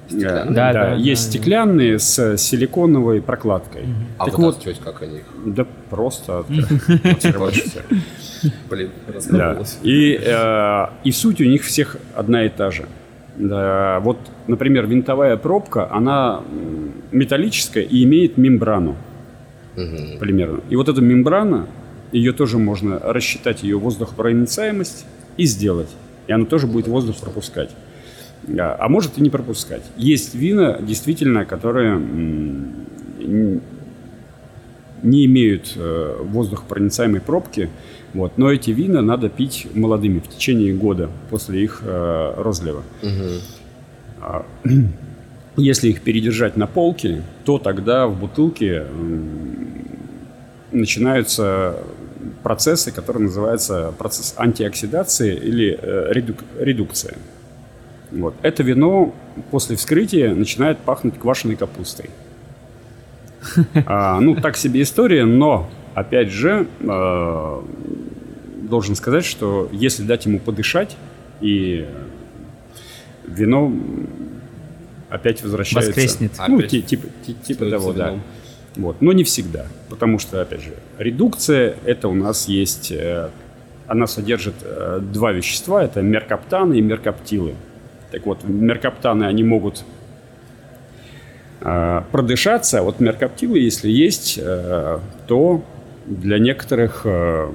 Стеклянные? Э, Да, да, есть да. стеклянные с силиконовой прокладкой. А так вот, вытаскивать как они их? да просто. Блин, Да. И, э, и суть у них всех одна и та же. Да, вот, например, винтовая пробка, она металлическая и имеет мембрану полимерную. И вот эта мембрана, ее тоже можно рассчитать, ее воздухопроницаемость и сделать. И она тоже будет воздух пропускать. Да, А может и не пропускать. Есть вина, действительно, которые не имеют э, воздухопроницаемой пробки, вот, но эти вина надо пить молодыми в течение года после их э, розлива. А, <clears throat> Если их передержать на полке, то тогда в бутылке начинаются процессы, которые называются процесс антиоксидации или э, редук- редукция. Вот. Это вино после вскрытия начинает пахнуть квашеной капустой. <laughs> А, ну, так себе история, но, опять же, э, должен сказать, что если дать ему подышать, и вино опять возвращается... Воскреснет. Ну, Опять ти- типа, ти- типа того, да. вином. Вот. Но не всегда, потому что, опять же, редукция, это у нас есть... э, она содержит э, два вещества, это меркаптаны и меркаптилы. Так вот, меркаптаны, они могут э, продышаться, а вот меркаптилы, если есть, то для некоторых э,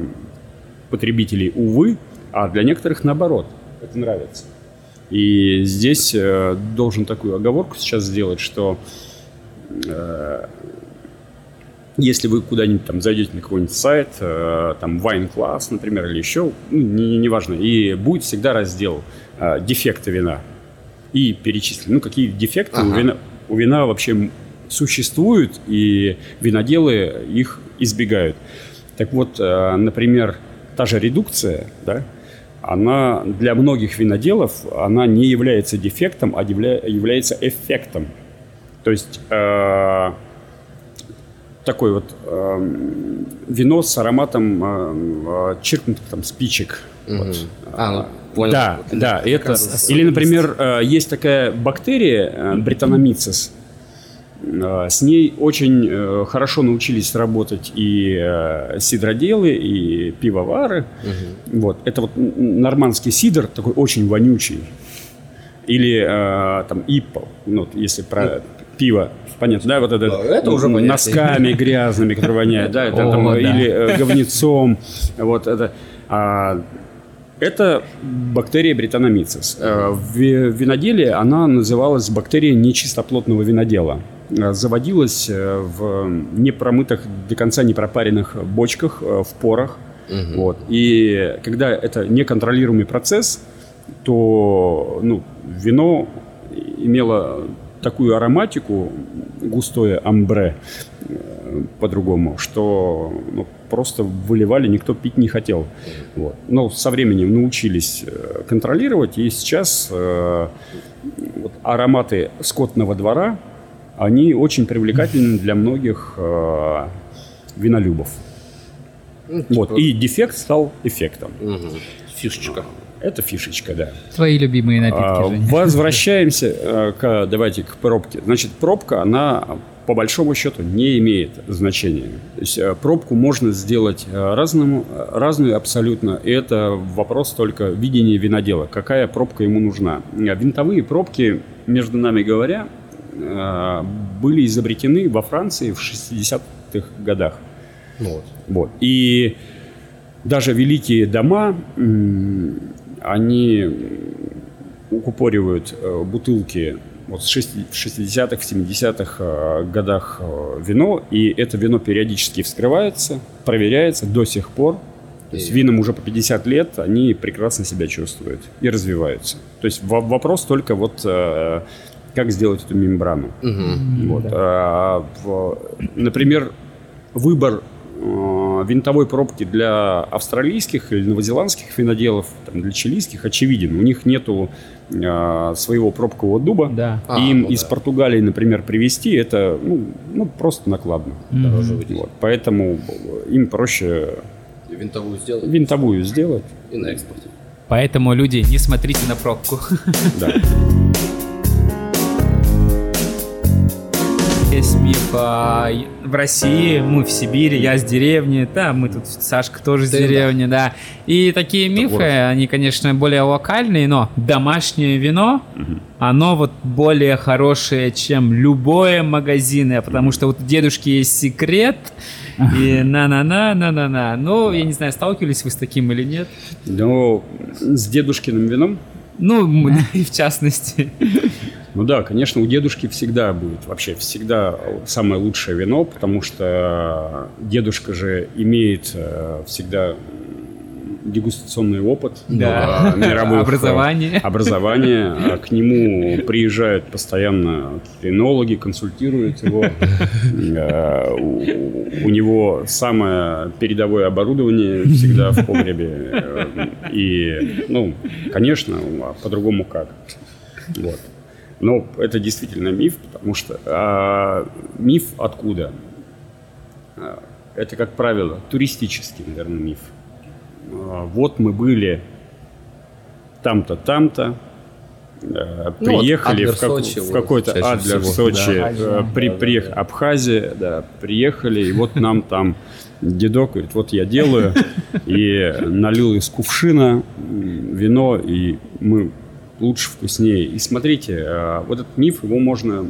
потребителей, увы, а для некоторых наоборот, это нравится. И здесь э, должен такую оговорку сейчас сделать, что э, если вы куда-нибудь там зайдете на какой-нибудь сайт, э, там Wine Class, например, или еще, ну, не- неважно, и будет всегда раздел э, дефекты вина. И перечислены, ну, какие дефекты у, Ага. вина, у вина вообще существуют, и виноделы их избегают. Так вот, э, например, та же редукция, да, она для многих виноделов, она не является дефектом, а явля- является эффектом. То есть э, такой вот эм, вино с ароматом э, э, чиркнутых там спичек. Вот. А, ну, понял. Да, да, это. Или, например, э, есть такая бактерия э, британомицис. Э, С ней очень э, хорошо научились работать и э, сидроделы, и пивовары. Вот. Это вот нормандский сидр, такой очень вонючий. Или э, там иппо, ну, если про пиво. Понятно, да, вот это, Да, это уже м, понятно. носками грязными, которые воняют, да, это О, там, да. или э, говнецом, вот это. А, это бактерия британомицис. Э, В ви- виноделии она называлась бактерия нечистоплотного винодела. Э, заводилось э, в непромытых, до конца не пропаренных бочках, э, в порах. Вот. И когда это неконтролируемый процесс, то ну, вино имело такую ароматику, густое амбре, по-другому, что ну, просто выливали, никто пить не хотел. Вот. Но со временем научились контролировать, и сейчас э, вот ароматы скотного двора, они очень привлекательны для многих э, винолюбов. Вот. И дефект стал эффектом. Мгм. Фишечка. Это фишечка, да. Твои любимые напитки, А, Женя. Возвращаемся э, к, давайте, к пробке. Значит, пробка, она по большому счету не имеет значения. То есть э, пробку можно сделать э, разному, э, разную абсолютно. И это вопрос только видения винодела. Какая пробка ему нужна. Винтовые пробки, между нами говоря, были изобретены во Франции в 60-х годах. Ну вот. Вот. И даже великие дома, они укупоривают э, бутылки вот в 60-х, в 70-х э, годах э, вино, и это вино периодически вскрывается, проверяется до сих пор. То есть винам уже по 50 лет, они прекрасно себя чувствуют и развиваются. То есть во- вопрос только вот э, как сделать эту мембрану. Вот. А, в- например, выбор э, винтовой пробки для австралийских или новозеландских виноделов, там, для чилийских очевиден. У них нету э, своего пробкового дуба. Да. А, им ну из да. Португалии, например, привезти это ну, ну, просто накладно. Дороже выйдет. Вот. Поэтому им проще Винтовую сделать винтовую сделать. и на экспорте. Поэтому, люди, не смотрите на пробку. Да. <laughs> Есть миф и- в России, мы в Сибири, я с деревни, да, мы тут, Сашка тоже с да. деревни, да. И такие мифы, город. они, конечно, более локальные, но домашнее вино, оно вот более хорошее, чем любое магазинное, потому что вот у дедушки есть секрет, <laughs> и на-на-на, на-на-на. Ну, я не знаю, сталкивались вы с таким или нет? Но с дедушкиным вином Ну, м, <laughs> и в частности. Ну да, конечно, у дедушки всегда будет, вообще всегда самое лучшее вино, потому что дедушка же имеет э, всегда дегустационный опыт, Да. <laughs> мировых, э, Образование. образование. А К нему приезжают постоянно винологи, консультируют его. <laughs> Э, У него самое передовое оборудование всегда в погребе. И, ну, конечно, а по-другому как. Вот. Но это действительно миф, потому что а, миф откуда? А, Это, как правило, туристический, наверное, миф. А, Вот мы были там-то, там-то, э, Ну, вот приехали Адлер, в, как- Сочи, в вот, какой-то Адлер, всего. Сочи, Да. э, при, Да, да, приех- да. Абхазия, да, приехали, и вот нам там дедок говорит, вот я делаю, <laughs> и налил из кувшина вино, и мы лучше, вкуснее. И смотрите, э, вот этот миф, его можно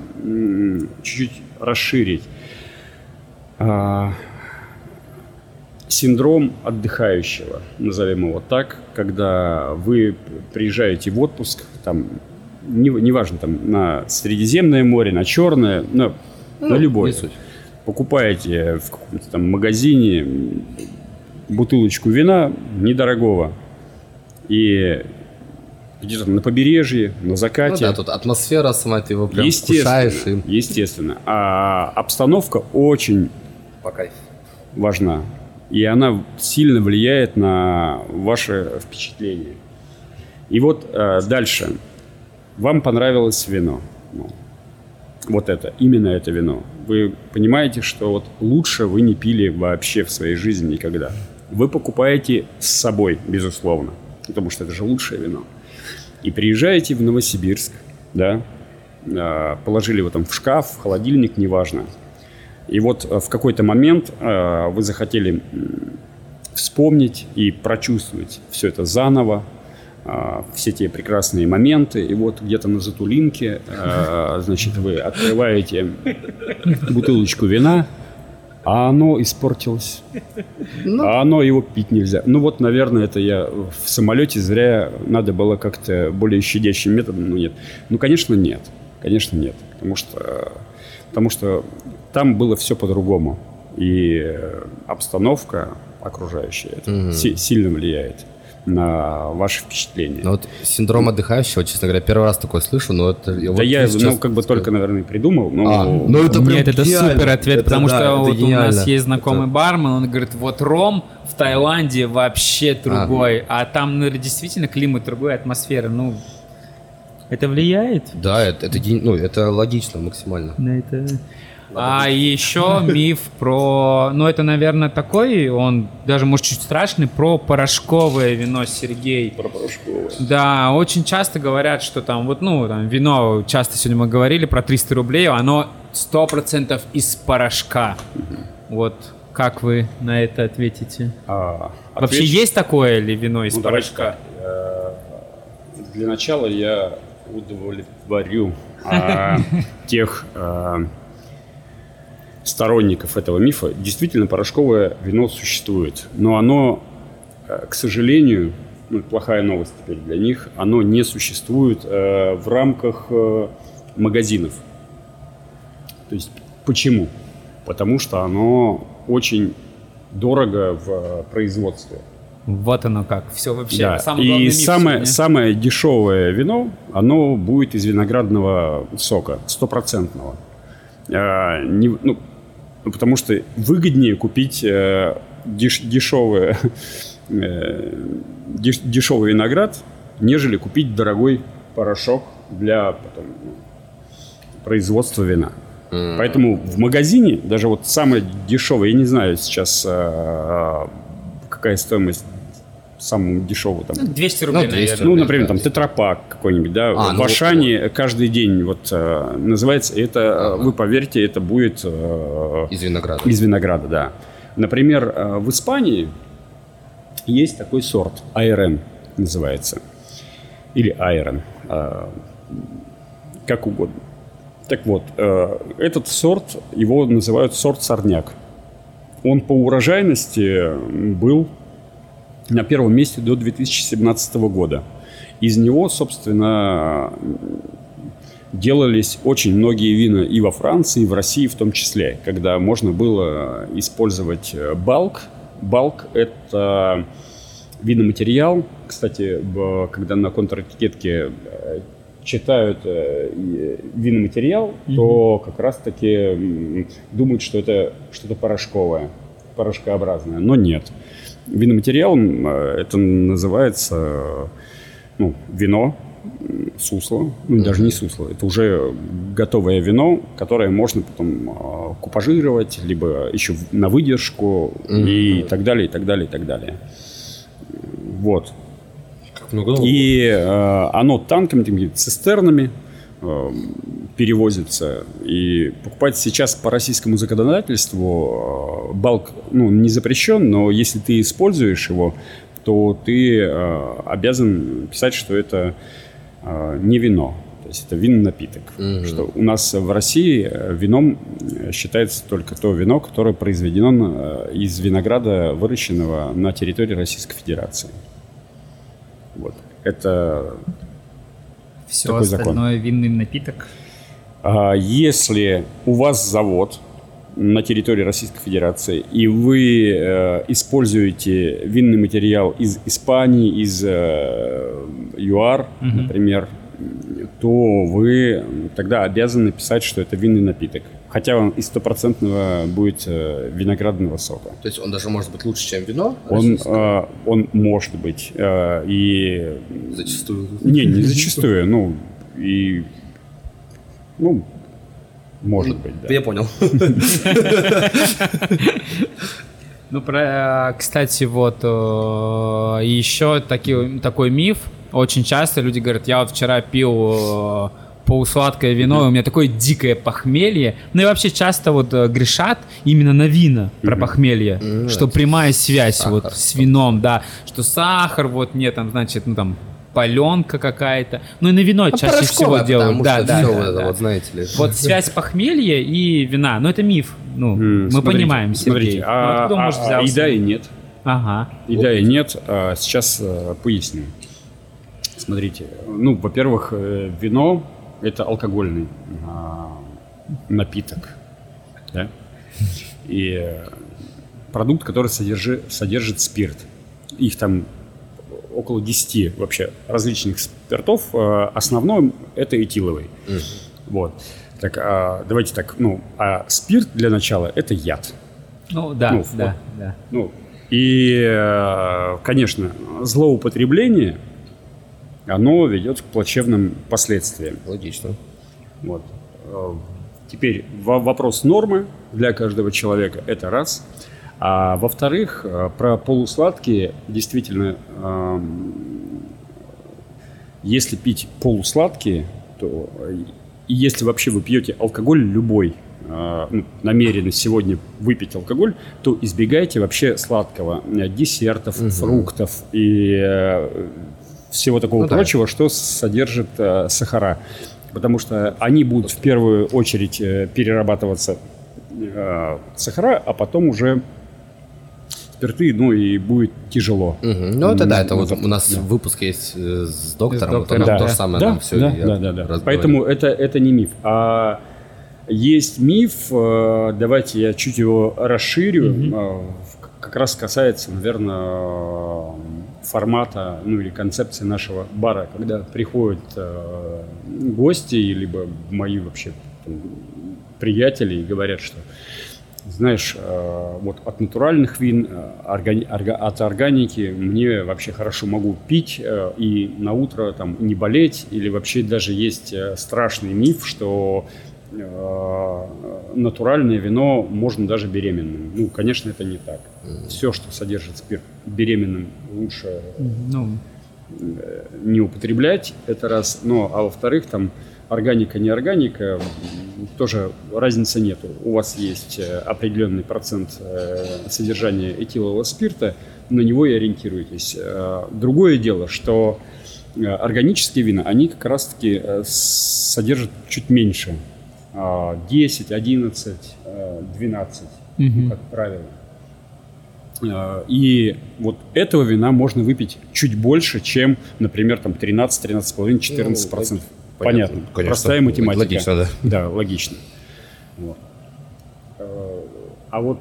чуть-чуть расширить. А, Синдром отдыхающего, назовем его так, когда вы приезжаете в отпуск, там, не- неважно, там, на Средиземное море, на Черное, на, на любое. Покупаете в каком-то там магазине бутылочку вина недорогого, и где-то на побережье, на Ну закате. да, тут атмосфера сама, ты его прям естественно, вкушаешь и естественно. А обстановка очень важна. И она сильно влияет на ваше впечатление. И вот э, дальше. Вам понравилось вино. Ну, вот это, именно это вино. Вы понимаете, что вот лучше вы не пили вообще в своей жизни никогда. Вы покупаете с собой, безусловно, потому что это же лучшее вино. И приезжаете в Новосибирск, да, э, положили его там в шкаф, в холодильник, неважно. И вот э, в какой-то момент э, вы захотели вспомнить и прочувствовать все это заново, э, все те прекрасные моменты. И вот где-то на Затулинке, э, значит, вы открываете бутылочку вина, а оно испортилось. А оно его пить нельзя. Ну вот, наверное, это я в самолете зря надо было как-то более щадящим методом, но нет. Ну, конечно, нет. Конечно, нет. Потому что Потому что там было все по-другому. И э, обстановка окружающая это си- сильно влияет на ваши впечатления. Ну вот синдром отдыхающего, честно говоря, первый раз такое слышу, но это... да вот я, сейчас- ну, как бы только, наверное, придумал. Но А, ну это прям Нет, это гениально. супер ответ, Это потому да, что это вот у нас гениально. есть знакомый бармен, он говорит, вот ром в Таиланде вообще другой, а, там ну, действительно климат другой, атмосфера, ну, это влияет Да, это, это, ну, это логично максимально. на это? А еще <laughs> миф про, ну это, наверное, такой, он даже, может, чуть страшный, про порошковое вино, Сергей. про порошковое. Да, очень часто говорят, что там вот, ну, там вино, часто сегодня мы говорили про 300 рублей, оно 100% из порошка. Вот как вы на это ответите? А, Вообще отвечу- есть такое ли вино из Ну, порошка? Э, Для начала я удовлетворю а, <laughs> тех а, сторонников этого мифа. Действительно, порошковое вино существует, но оно, э, к сожалению, ну, плохая новость теперь для них, оно не существует э, в рамках э, магазинов. То есть почему? Потому что оно очень дорого в э, производстве. Вот оно как. Все вообще. Да. Самый И самое, сегодня. самое дешевое вино, оно будет из виноградного сока, стопроцентного. А, не- ну, ну, потому что выгоднее купить э, деш- дешевое, <laughs> э, деш- дешевый виноград, нежели купить дорогой порошок для потом, производства вина. Поэтому в магазине, даже вот самое дешевое, я не знаю сейчас, э, какая стоимость самого дешевого там, 200 рублей, Ну, 200 наверное. ну, например, там тетрапак какой-нибудь, да, А, в ну, Ашане каждый день вот э, называется, это, э, вы поверьте, это будет э, Из винограда. из винограда, да. Например, в Испании есть такой сорт, айрен называется, или айрон, э, как угодно. Так вот, э, этот сорт, его называют сорт сорняк. Он по урожайности был на первом месте до 2017 года. Из него, собственно, делались очень многие вина и во Франции, и в России в том числе, когда можно было использовать э, балк. Балк – это виноматериал. Кстати, когда на контратикетке э, читают э, виноматериал, то как раз-таки думают, что это что-то порошковое, порошкообразное, но нет. Виноматериалом э, это называется ну, вино, сусло, ну даже не сусло, это уже готовое вино, которое можно потом э, купажировать, либо еще на выдержку и так далее, и так далее, и так далее. Вот. И э, оно танками, такими цистернами перевозится. И покупать сейчас по российскому законодательству э, балк ну, не запрещен, но если ты используешь его, то ты э, обязан писать, что это э, не вино. То есть это винный напиток. Что у нас в России э, вином э, считается только то вино, которое произведено из винограда, выращенного на территории Российской Федерации. Вот. Это Все Такой закон. остальное винный напиток. а, если у вас завод на территории Российской Федерации, и вы э, используете винный материал из Испании, из э, ЮАР, например, то вы тогда обязаны писать, что это винный напиток. Хотя он из стопроцентного будет э, виноградного сока. То есть он даже может быть лучше, чем вино? Он, э, он может быть. э, и Зачастую. Не, не зачастую, ну, и, ну, может быть, да. Я понял. Ну, про, кстати, вот еще такой миф. Очень часто люди говорят, я вот вчера пил полусладкое вино, и у меня такое дикое похмелье. Ну и вообще часто вот э, грешат именно на вина про похмелье, что прямая связь Сахар. вот с вином, да, что сахар, вот нет, там, значит, ну там паленка какая-то. Ну и на вино чаще всего делают. Да, да, да, вот да. вот, знаете ли. Вот связь похмелья и вина. Ну, это миф. Ну, М, мы смотрите, понимаем, Сергей. Смотрите, Ну, а, откуда, а- может, а и да, и нет. Ага. И да, и нет. А сейчас э, поясню. Смотрите, ну, во-первых, э, вино – это алкогольный а, напиток, да? И э, продукт, который содержи- содержит спирт. Их там около 10 вообще различных спиртов. Э, Основной это этиловый. Вот. Так, а, давайте так, ну, а спирт для начала это яд. Ну, да, Ну, да, да. Ну, и, э, конечно, злоупотребление, оно ведет к плачевным последствиям. Логично. Вот. Э, Теперь во- вопрос нормы для каждого человека – это раз. А во-вторых, э, про полусладкие действительно, эм, если пить полусладкие, то э, и если вообще вы пьете алкоголь любой, ну, намерены сегодня выпить алкоголь, то избегайте вообще сладкого, десертов, фруктов и всего такого Ну да. прочего, что содержит э, сахара. Потому что они будут в первую очередь э, перерабатываться э, сахара, а потом уже спирты, ну и будет тяжело. Мгм. Ну, это да, это вот да. у нас выпуск есть э, с доктором, С вот он доктором, нам Да. то же самое да, нам все да, да, да, да. Поэтому это, это не миф. А есть миф, э, давайте я чуть его расширю, э, в- как раз касается, наверное, формата, ну или концепции нашего бара, когда приходят э, гости, либо мои вообще там, приятели и говорят, что знаешь, э, вот от натуральных вин, э, органи- орга- от органики мне вообще хорошо могу пить э, и на утро там не болеть, или вообще даже есть э, страшный миф, что натуральное вино можно даже беременным. Ну, конечно, это не так. Все, что содержит спирт, беременным лучше Ну, не употреблять, это раз. Но, а во-вторых, там органика, не органика, тоже разницы нету. У вас есть э, определенный процент э, содержания этилового спирта, на него и ориентируйтесь. Э, Другое дело, что э, органические вина, они как раз-таки э, содержат чуть меньше. А, 10, 11, э, 12, ну, как правило. Э, И вот этого вина можно выпить чуть больше, чем, например, там 13, 13,5, 14 процентов. Ну, Понятно. понятно, конечно. Простая математика. Логично, да. Да, логично. Вот. Э, А вот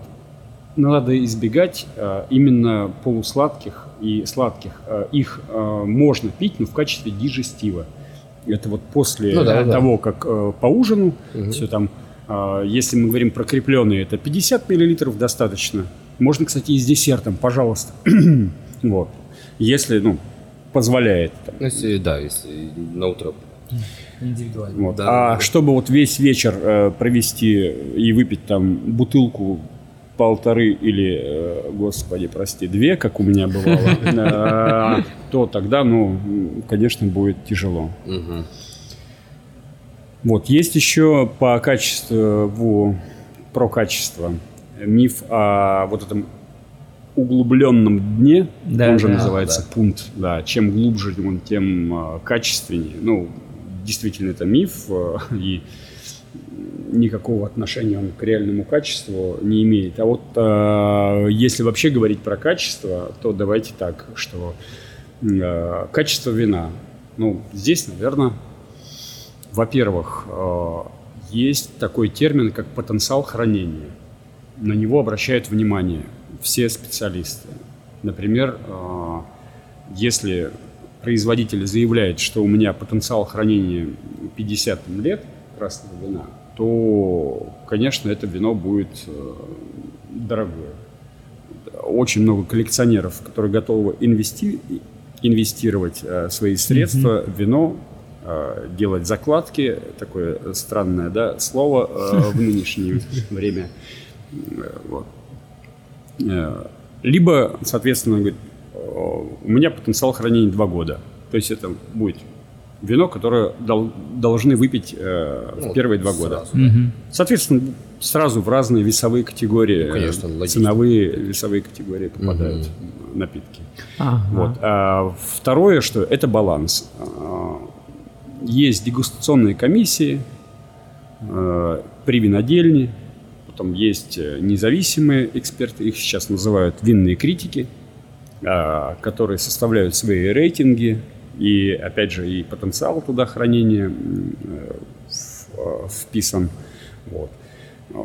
надо избегать э, именно полусладких и сладких. Их можно пить, но в качестве дижестива. Это вот после Ну да, э, да. того, как э, по ужину, все там, э, если мы говорим про крепленые, это 50 миллилитров достаточно. Можно, кстати, и с десертом, пожалуйста. <clears throat> вот. Если, ну, позволяет. там. Ну, Если, да, если на утро. Индивидуально. Вот. Да. а чтобы вот весь вечер э, провести и выпить там бутылку полторы или, э, господи, прости, две, как у меня бывало, <laughs> э, то тогда, ну, конечно, будет тяжело. Вот, есть еще по качеству, про качество, миф о вот этом углубленном дне, Да, он же да. называется пункт, да, чем глубже он, тем э, качественнее. Ну, действительно, это миф, и никакого отношения он к реальному качеству не имеет. А вот э, если вообще говорить про качество, то давайте так, что э, качество вина, ну, здесь, наверное, во-первых, э, есть такой термин, как потенциал хранения. На него обращают внимание все специалисты. Например, э, если производитель заявляет, что у меня потенциал хранения 50 лет красного вина, то, конечно, это вино будет э, дорогое. Очень много коллекционеров, которые готовы инвести- инвестировать э, свои средства в вино, э, делать закладки, такое странное да, слово в нынешнее время. Вот. Либо, соответственно, говорит, у меня потенциал хранения 2 года. То есть это будет вино, которое дол- должны выпить э, в Ну, первые два года. сразу, да. Соответственно, сразу в разные весовые категории, Ну, конечно, э, логично. ценовые весовые категории попадают напитки. ага. Вот. А второе, что это баланс. А, Есть дегустационные комиссии э, при винодельне, потом есть э, независимые эксперты, их сейчас называют винные критики, а, которые составляют свои рейтинги, и опять же и потенциал туда хранения э, э, вписан. Вот. Э,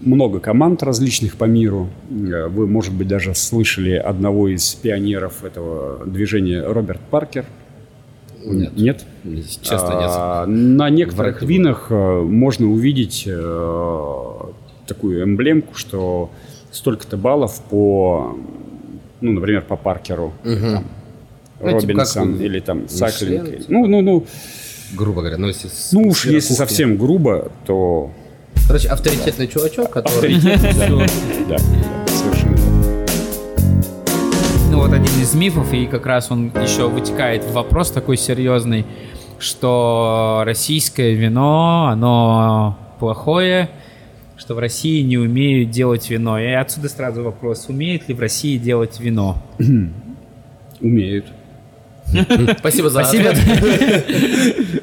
Много команд различных по миру. Вы, может быть, даже слышали одного из пионеров этого движения Роберт Паркер. Нет. Нет? Честно, нет. А, На некоторых Вряд винах э, можно увидеть э, такую эмблемку, что столько-то баллов по, ну, например, по Паркеру, там, Ну, типа Робинсон у или там Саклинг. типа. Ну, ну, ну, Грубо говоря, ну если... ну уж если кухни. совсем грубо, то Короче, авторитетный чувачок, который... авторитет, да, да, да, совершенно. Ну вот один из мифов, и как раз он еще вытекает в вопрос такой серьезный, что российское вино, оно плохое, что в России не умеют делать вино. И отсюда сразу вопрос, умеет ли в России делать вино? Умеют. <laughs> Спасибо за Спасибо. ответ. <laughs>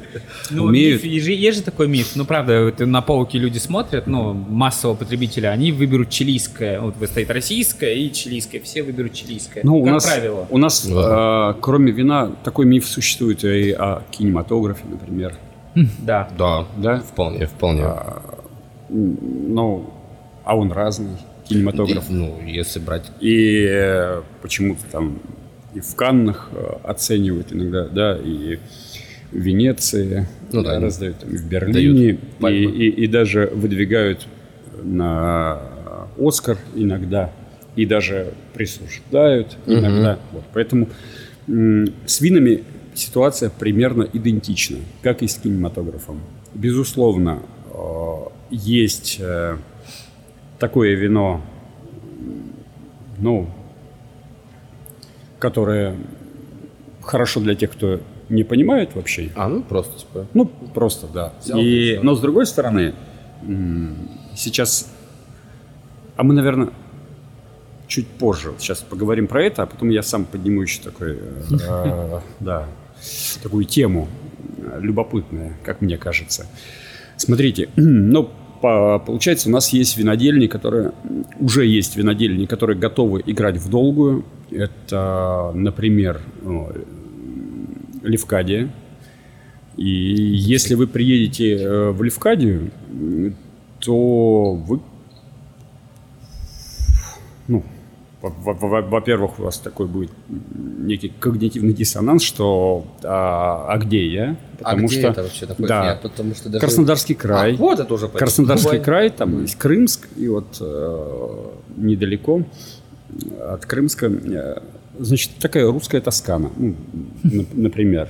Ну, Умеют. миф, есть, же, такой миф. Ну, правда, на полке люди смотрят, ну, массового потребителя, они выберут чилийское. Вот стоит российское и чилийское. Все выберут чилийское. Ну, у как нас, правило. у нас Да. э, кроме вина, такой миф существует и о кинематографе, например. <laughs> Да. Да, Да? вполне, вполне. Ну, а он разный, кинематограф. И, ну, если брать... И э, почему-то там и в Каннах э, оценивают иногда, да, и в Венеции Ну да, раздают, там, в Берлине, и, и, и даже выдвигают на Оскар иногда, и даже присуждают иногда. Вот, поэтому с винами ситуация примерно идентична, как и с кинематографом. Безусловно, э, есть э, такое вино, ну, которое хорошо для тех, кто не понимает вообще. А, ну просто типа... Ну, просто, да. Взял, И, взял. но с другой стороны, сейчас, а мы, наверное, чуть позже, сейчас поговорим про это, а потом я сам подниму еще такой, э, <laughs> да, такую тему э, любопытную, как мне кажется. Смотрите, <clears throat> ну, по- получается, у нас есть винодельни, которые, уже есть винодельни, которые готовы играть в долгую. Это, например, Левкадия. И если вы приедете э, в Левкадию, то вы, ну, во- во- во- во-первых, у вас такой будет некий когнитивный диссонанс, что а, а где я? А где это вообще такое? Да. Я потому что даже... Краснодарский край. А, вот это уже понятно. Краснодарский Бывает. край, там есть Крымск, и вот э, недалеко от Крымска, э, значит, такая русская Тоскана, ну, нап- например.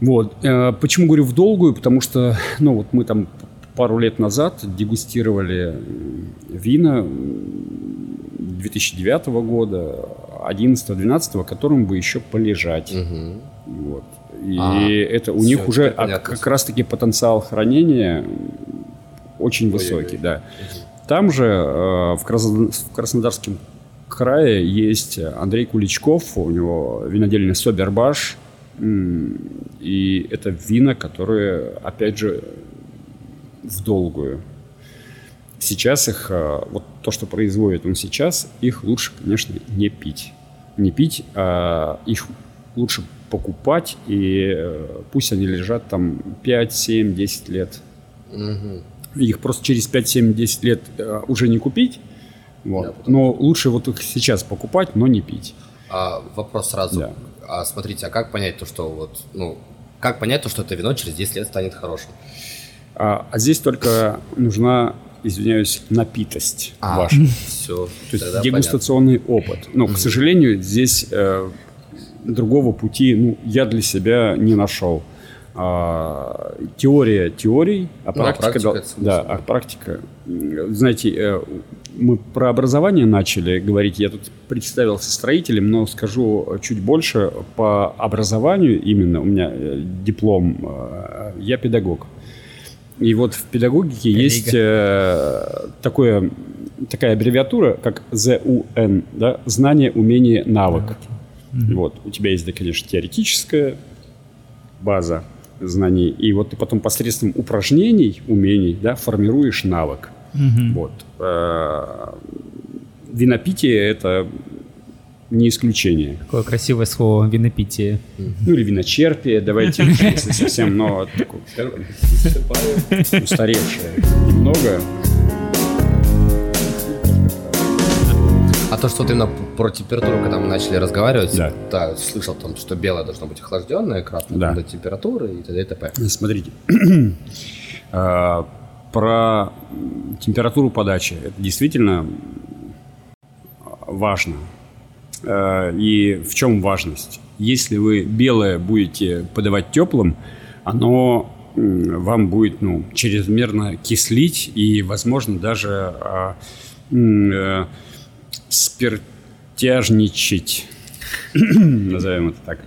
Вот. Э, Почему говорю в долгую? Потому что, ну, вот мы там пару лет назад дегустировали м, вина м, 2009 года, 11-12, которым бы еще полежать. Мгм. Вот. И А, это у всё, них уже а, как раз-таки потенциал хранения очень высокий, да. Там же э, в, Краснодар- в Краснодарском крае есть Андрей Куличков, у него винодельня Собербаш, и это вина, которые, опять же, в долгую. Сейчас их, э, вот то, что производит он сейчас, их лучше, конечно, не пить. Не пить, а их лучше покупать, и э, пусть они лежат там 5, 7, 10 лет. Мгм. Их просто через 5, 7, 10 лет э, уже не купить. Вот. Да, потому но лучше вот их сейчас покупать, но не пить. А, вопрос сразу. Да. А смотрите, а как понять то, что вот, ну, как понять то, что это вино через 10 лет станет хорошим? А, а здесь только нужна, извиняюсь, напитость ваша. Все. То есть дегустационный опыт. Но, к сожалению, здесь э, другого пути ну, я для себя не нашел. А, теория теорий, а Ну, а практика, да, а практика. Знаете, э, мы про образование начали говорить. Я тут представился строителем, но скажу чуть больше по образованию именно. У меня э, диплом. э, Я педагог. И вот в педагогике есть э, такое, такая аббревиатура, как ЗУН, да, знание, умение, навык. Вот, у тебя есть, да, конечно, теоретическая база знаний, и вот ты потом посредством упражнений, умений, да, формируешь навык. Вот. Э, Винопитие – это не исключение. Какое красивое слово винопитие. Ну или виночерпие, давайте, <laughs> если совсем, но такое устаревшее немного. То, что ты на, про температуру, когда мы начали разговаривать, Да. слышал там, что белое должно быть охлажденное, красное Да. до температуры и т.д. и т.п. Смотрите, <clears throat> а, про температуру подачи. Это действительно важно. А, И в чем важность? Если вы белое будете подавать теплым, оно вам будет ну, чрезмерно кислить и, возможно, даже а, э, спиртяжничать, <clears throat> назовем это так.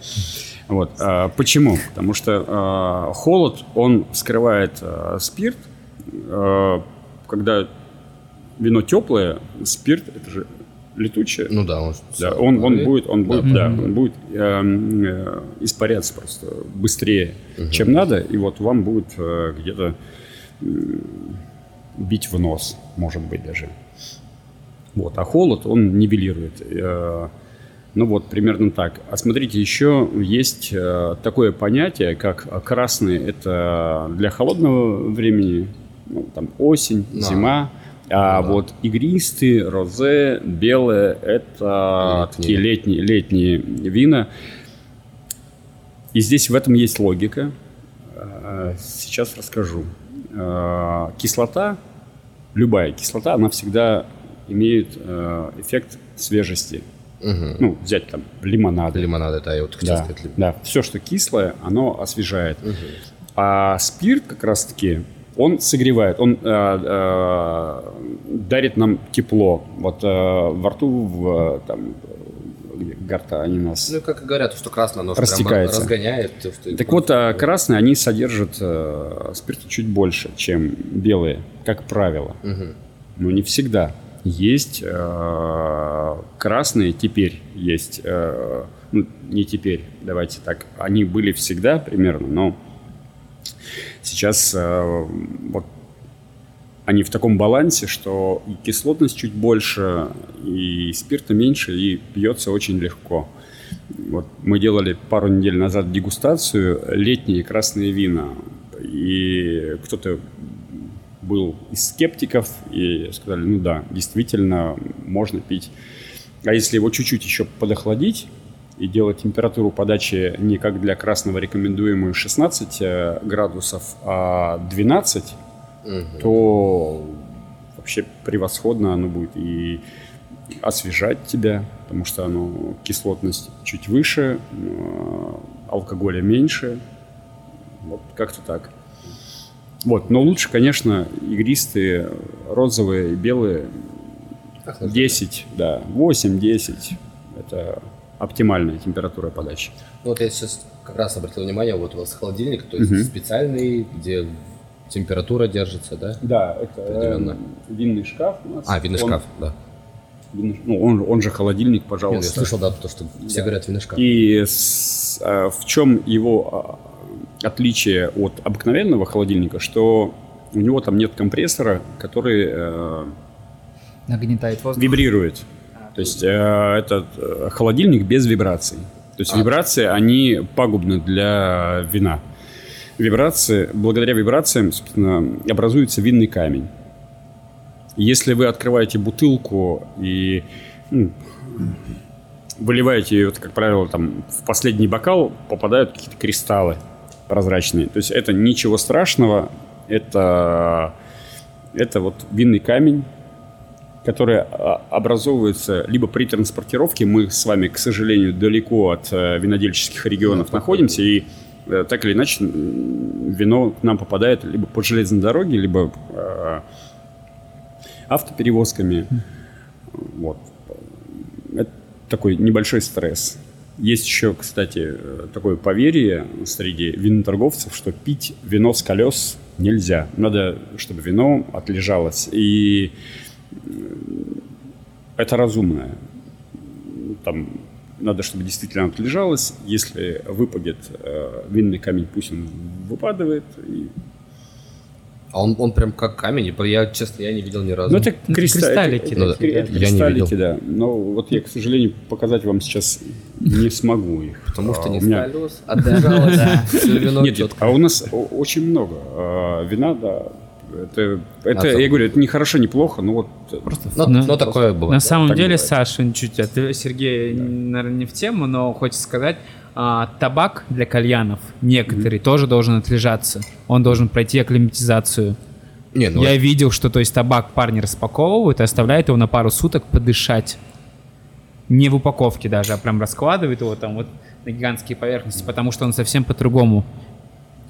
Вот. а, почему? Потому что а, холод, он скрывает а, спирт. А, когда вино теплое, спирт, это же летучее, Ну да, он, да, он, он будет, он Да. будет, да, он будет эм, э, испаряться просто быстрее, чем надо, и вот вам будет э, где-то м, бить в нос, может быть даже. Вот, а холод он нивелирует. Э, ну вот примерно так. А смотрите, еще есть э, такое понятие, как красный. Это для холодного времени, ну, там осень, Да. зима. А Ну да. вот игристые, розе, белые – это Летние. такие летние, летние вина. И здесь в этом есть логика. Э, Сейчас расскажу. Кислота, любая кислота, она всегда имеет э, эффект свежести. Мгм. Ну, взять там лимонады. Лимонад, это я вот хотел Да, сказать. да, все, что кислое, оно освежает. А спирт как раз-таки, он согревает, он э, э, дарит нам тепло. Вот э, во рту, в, там, где гортани у нас. Ну, как и говорят, что красное, оно Растекается. разгоняет. то, что Так вот, а красные, они содержат э, спирта чуть больше, чем белые, как правило. Но не всегда. Есть э, красные теперь, есть, э, ну, не теперь, давайте так, они были всегда примерно, но сейчас э, вот они в таком балансе, что и кислотность чуть больше, и спирта меньше, и пьется очень легко. Вот мы делали пару недель назад дегустацию летние красные вина, и кто-то был из скептиков и сказали, ну да, действительно можно пить. А если его чуть-чуть еще подохладить и делать температуру подачи не как для красного рекомендуемую 16 э, градусов, а 12, то вообще превосходно оно будет и освежать тебя, потому что оно кислотность чуть выше, э, алкоголя меньше. Вот как-то так. Вот, но лучше, конечно, игристые, розовые и белые 10, да, 8-10. Это оптимальная температура подачи. Ну, Вот я сейчас как раз обратил внимание, вот у вас холодильник, то есть Мгм. специальный, где температура держится, да? Да, это Определенно. э, винный шкаф у нас. А, винный Он- шкаф, да. винный- ну, он, он же холодильник, пожалуйста. я слышал, да, то, что все говорят винный шкаф. И с- а, в чем его отличие от обыкновенного холодильника, что у него там нет компрессора, который э, Нагнетает воздух. вибрирует. То есть э, это э, холодильник без вибраций. То есть А. вибрации, они пагубны для вина. Вибрации, благодаря вибрациям, собственно, образуется винный камень. Если вы открываете бутылку и ну, выливаете ее, как правило, там в последний бокал попадают какие-то кристаллы прозрачные. То есть это ничего страшного, это, это вот винный камень, который а, образовывается либо при транспортировке, мы с вами, к сожалению, далеко от э, винодельческих регионов находимся, и э, так или иначе вино к нам попадает либо по железной дороге, либо э, автоперевозками. Вот. Это такой небольшой стресс. Есть еще, кстати, э, такое поверье среди виноторговцев, что пить вино с колес нельзя. Надо, чтобы вино отлежалось. И это разумное. Там надо, чтобы действительно отлежалось. Если выпадет э, винный камень, пусть он выпадает. И А он, он прям как камень. Я, честно, я не видел ни разу. Ну, это криста- кристаллики это- это да. это Я не кристаллики, видел. да. Но вот я, к сожалению, показать вам сейчас не смогу их. Потому что А, не у меня- отдержалось. <laughs> Всё вино Нет, а у нас очень много а, вина, да. Это, это я говорю, это не хорошо, не плохо, но вот просто Ну, Ну, ну, такое бывает. На самом так деле, бывает. Саша, чуть от Сергея, наверное, не в тему, но хочется сказать, а, табак для кальянов некоторый тоже должен отлежаться. Он должен пройти акклиматизацию. Не, ну, Я видел, что то есть табак парни распаковывают и оставляют его на пару суток подышать. Не в упаковке даже, а прям раскладывают его там вот на гигантские поверхности, потому что он совсем по-другому.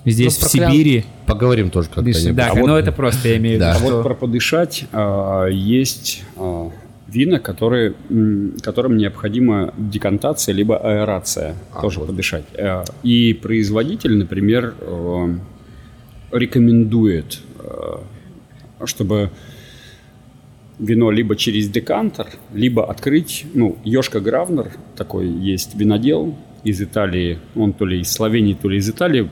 Здесь, Ну, в про клян Сибири, поговорим тоже как-то. Да, А вот- но это просто я имею в Да. виду, А вот про подышать а, есть а, вина, которые, м, которым необходима декантация либо аэрация, А, тоже вот. подышать. А, И производитель, например, э, рекомендует, э, чтобы вино либо через декантер, либо открыть, ну, Йошка Гравнер, такой есть винодел из Италии, он то ли из Словении, то ли из Италии,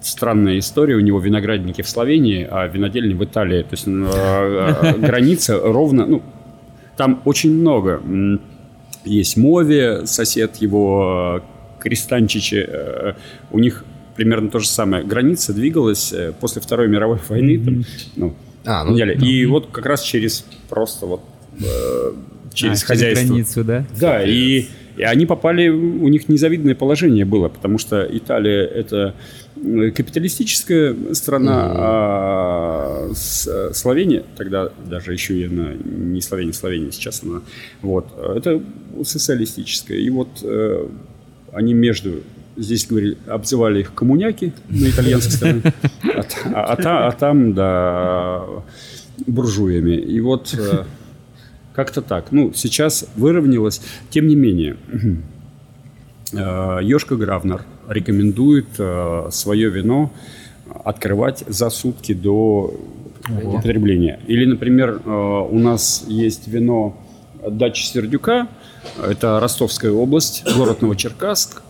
странная история. У него виноградники в Словении, а винодельни в Италии. То есть э, э, <laughs> граница ровно... Ну, там очень много. Есть Мови, сосед его, Кристанчичи. э, У них примерно то же самое. Граница двигалась э, после Второй мировой войны. там, ну, А, ну, неделя. И вот как раз через просто вот э, через А, хозяйство. границу, да? Да, и, и они попали, у них незавидное положение было, потому что Италия это э, капиталистическая страна, а С- Словения, тогда даже еще и она, не Словения, Словения сейчас она, вот, это социалистическая. И вот э, они между, здесь говорили, обзывали их коммуняки на итальянской стороне, <laughs> а, а а там, да, буржуями. И вот э, как-то так. Ну, сейчас выровнялось. Тем не менее, <clears throat> э, Йошка Гравнер рекомендует э, свое вино открывать за сутки до употребления. Или, например, у нас есть вино дачи Сердюка, это Ростовская область, город Новочеркасск.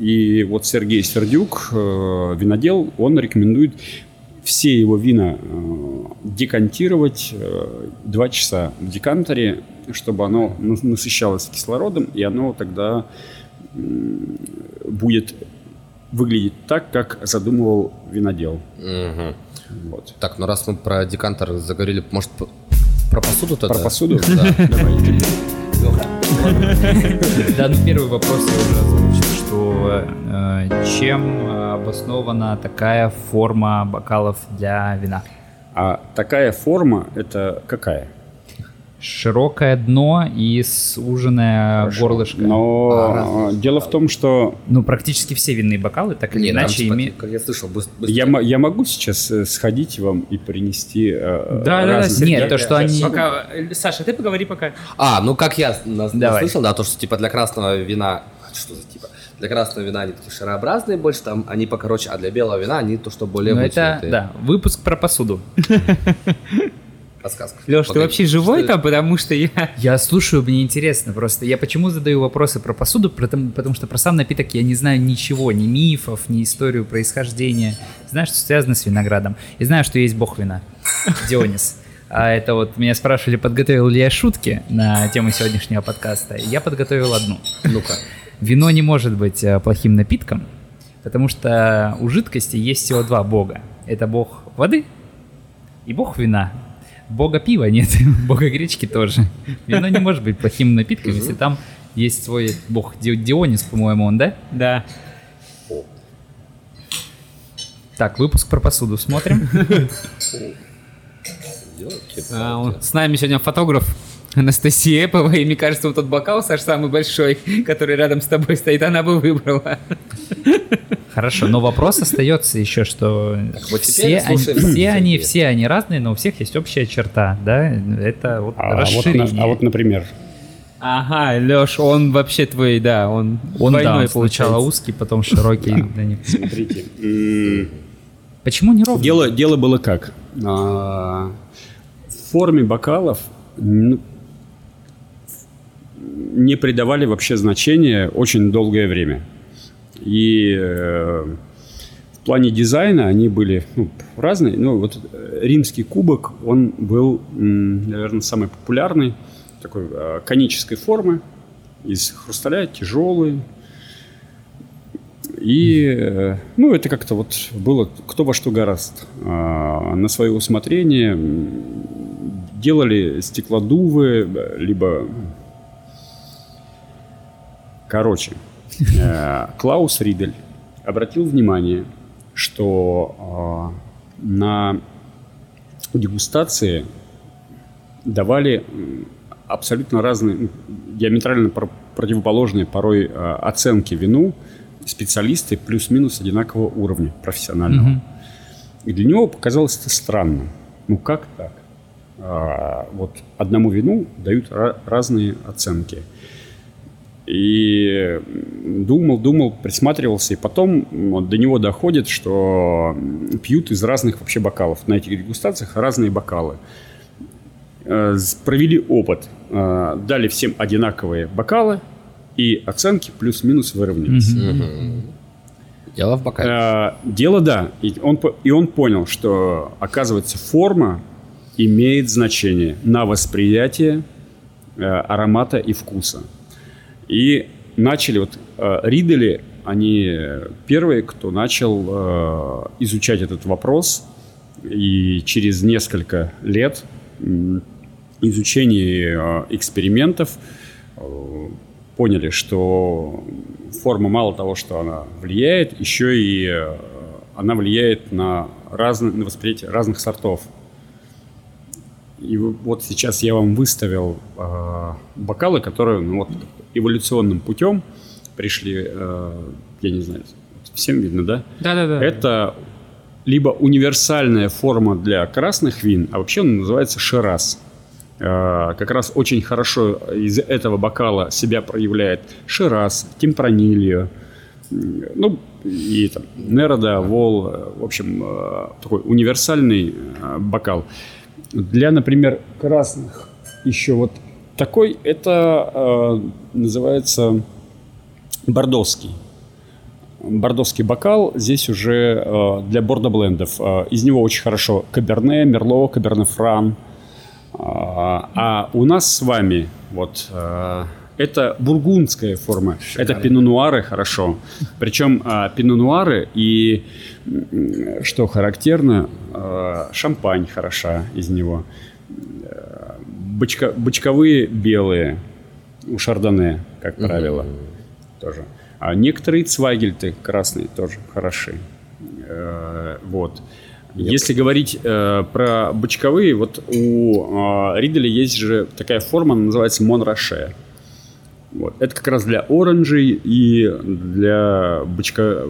И вот Сергей Сердюк, э, винодел, он рекомендует все его вина э, декантировать э, два часа в декантере, чтобы оно нас- насыщалось кислородом, и оно тогда будет выглядеть так, как задумывал винодел. Мгм. Вот. Так, ну раз мы про декантер заговорили, может, про посуду тогда? Про посуду? Да. <laughs> Давайте. <laughs> Да, ну первый вопрос я уже что э, чем обоснована такая форма бокалов для вина? А такая форма, это какая? Широкое дно и суженное горлышко. Но А, э, дело в том, что Ну, практически все винные бокалы так или Не, там, иначе имеют... как я слышал, быс- быстро- я, я могу сейчас э, сходить вам и принести э, Да, да, да, разные- Нет, то, что они... Пока... Саша, ты поговори пока. А, ну как я нас- Давай. слышал, да, то, что типа для красного вина... Что за типа? Для красного вина они такие шарообразные больше, там они покороче, а для белого вина они то, что более Ну, это, да, выпуск про посуду. <laughs> Подсказка. Леш, ты вообще живой там, потому что я... Я слушаю, мне интересно просто. Я почему задаю вопросы про посуду? Потому, потому что про сам напиток я не знаю ничего, ни мифов, ни историю происхождения. Знаю, что связано с виноградом. И знаю, что есть бог вина. <laughs> Дионис. А это вот меня спрашивали, подготовил ли я шутки на тему сегодняшнего подкаста. Я подготовил одну. Ну-ка. Вино не может быть э, плохим напитком, потому что у жидкости есть всего два бога. Это бог воды и бог вина. Бога пива нет, <laughs> бога гречки тоже. Вино не может быть плохим напитком, если там есть свой бог Ди- Дионис, по-моему, он, да? Да. Так, выпуск про посуду смотрим. А, С нами сегодня фотограф Анастасия Эпова, и мне кажется, вот тот бокал, Саш, самый большой, который рядом с тобой стоит, она бы выбрала. Хорошо, но вопрос остается еще, что вот все, они, все, они, все они разные, но у всех есть общая черта, да? Это вот А вот, расширение. на- а вот, например, Ага, Леш, он вообще твой, да, он, Он, да, двойной он сначала узкий, потом широкий. для них. смотрите. Почему не ровно? Дело, дело было как? А, в форме бокалов ну, не придавали вообще значения очень долгое время. И э, в плане дизайна они были ну, разные. Ну, вот э, римский кубок, он был, наверное, самый популярный, такой э, конической формы, из хрусталя, тяжелый. И, э, ну, это как-то вот было кто во что гораст. А, на свое усмотрение делали стеклодувы, э, либо... Короче, э, Клаус Ридель обратил внимание, что а, на дегустации давали абсолютно разные, м, диаметрально пр- противоположные порой а, оценки вину специалисты плюс-минус одинакового уровня профессионального. И для него показалось это странно. Ну как так? А, вот одному вину дают ра- разные оценки. И думал, думал, присматривался, и потом вот до него доходит, что пьют из разных вообще бокалов. На этих дегустациях разные бокалы. Э, Провели опыт, э, дали всем одинаковые бокалы, и оценки плюс-минус выровнялись. Дело в бокале. Э, Дело да. И он, и он понял, что, оказывается, форма имеет значение на восприятие э, аромата и вкуса. И начали вот э, Ридели, они первые, кто начал э, изучать этот вопрос. И через несколько лет изучения э, экспериментов поняли, что форма мало того, что она влияет, еще и она влияет на, разные, на восприятие разных сортов. И вот сейчас я вам выставил э, бокалы, которые ну, вот, эволюционным путем пришли, э, я не знаю, всем видно, да? Да-да-да. Это либо универсальная форма для красных вин, а вообще он называется шираз. Э, Как раз очень хорошо из этого бокала себя проявляет шираз, темпранильо, ну и там Нерода, Вол, э, в общем, э, такой универсальный э, бокал. Для, например, красных еще вот такой, это э, называется бордовский. Бордовский бокал здесь уже э, для бордоблендов. Э, из него очень хорошо Каберне, Мерло, Каберне Фран. А, а у нас с вами вот э, это бургундская форма. Это пино-нуары хорошо. Причем э, пино-нуары и, что характерно, э, шампань хороша из него. Бочка- бочковые белые у шардоне, как правило, тоже. А некоторые цвайгельты красные тоже хороши. Э, Вот. Если говорить э, про бочковые, вот у э, Риделя есть же такая форма, она называется Монроше. Вот. Это как раз для оранжей и для бочка,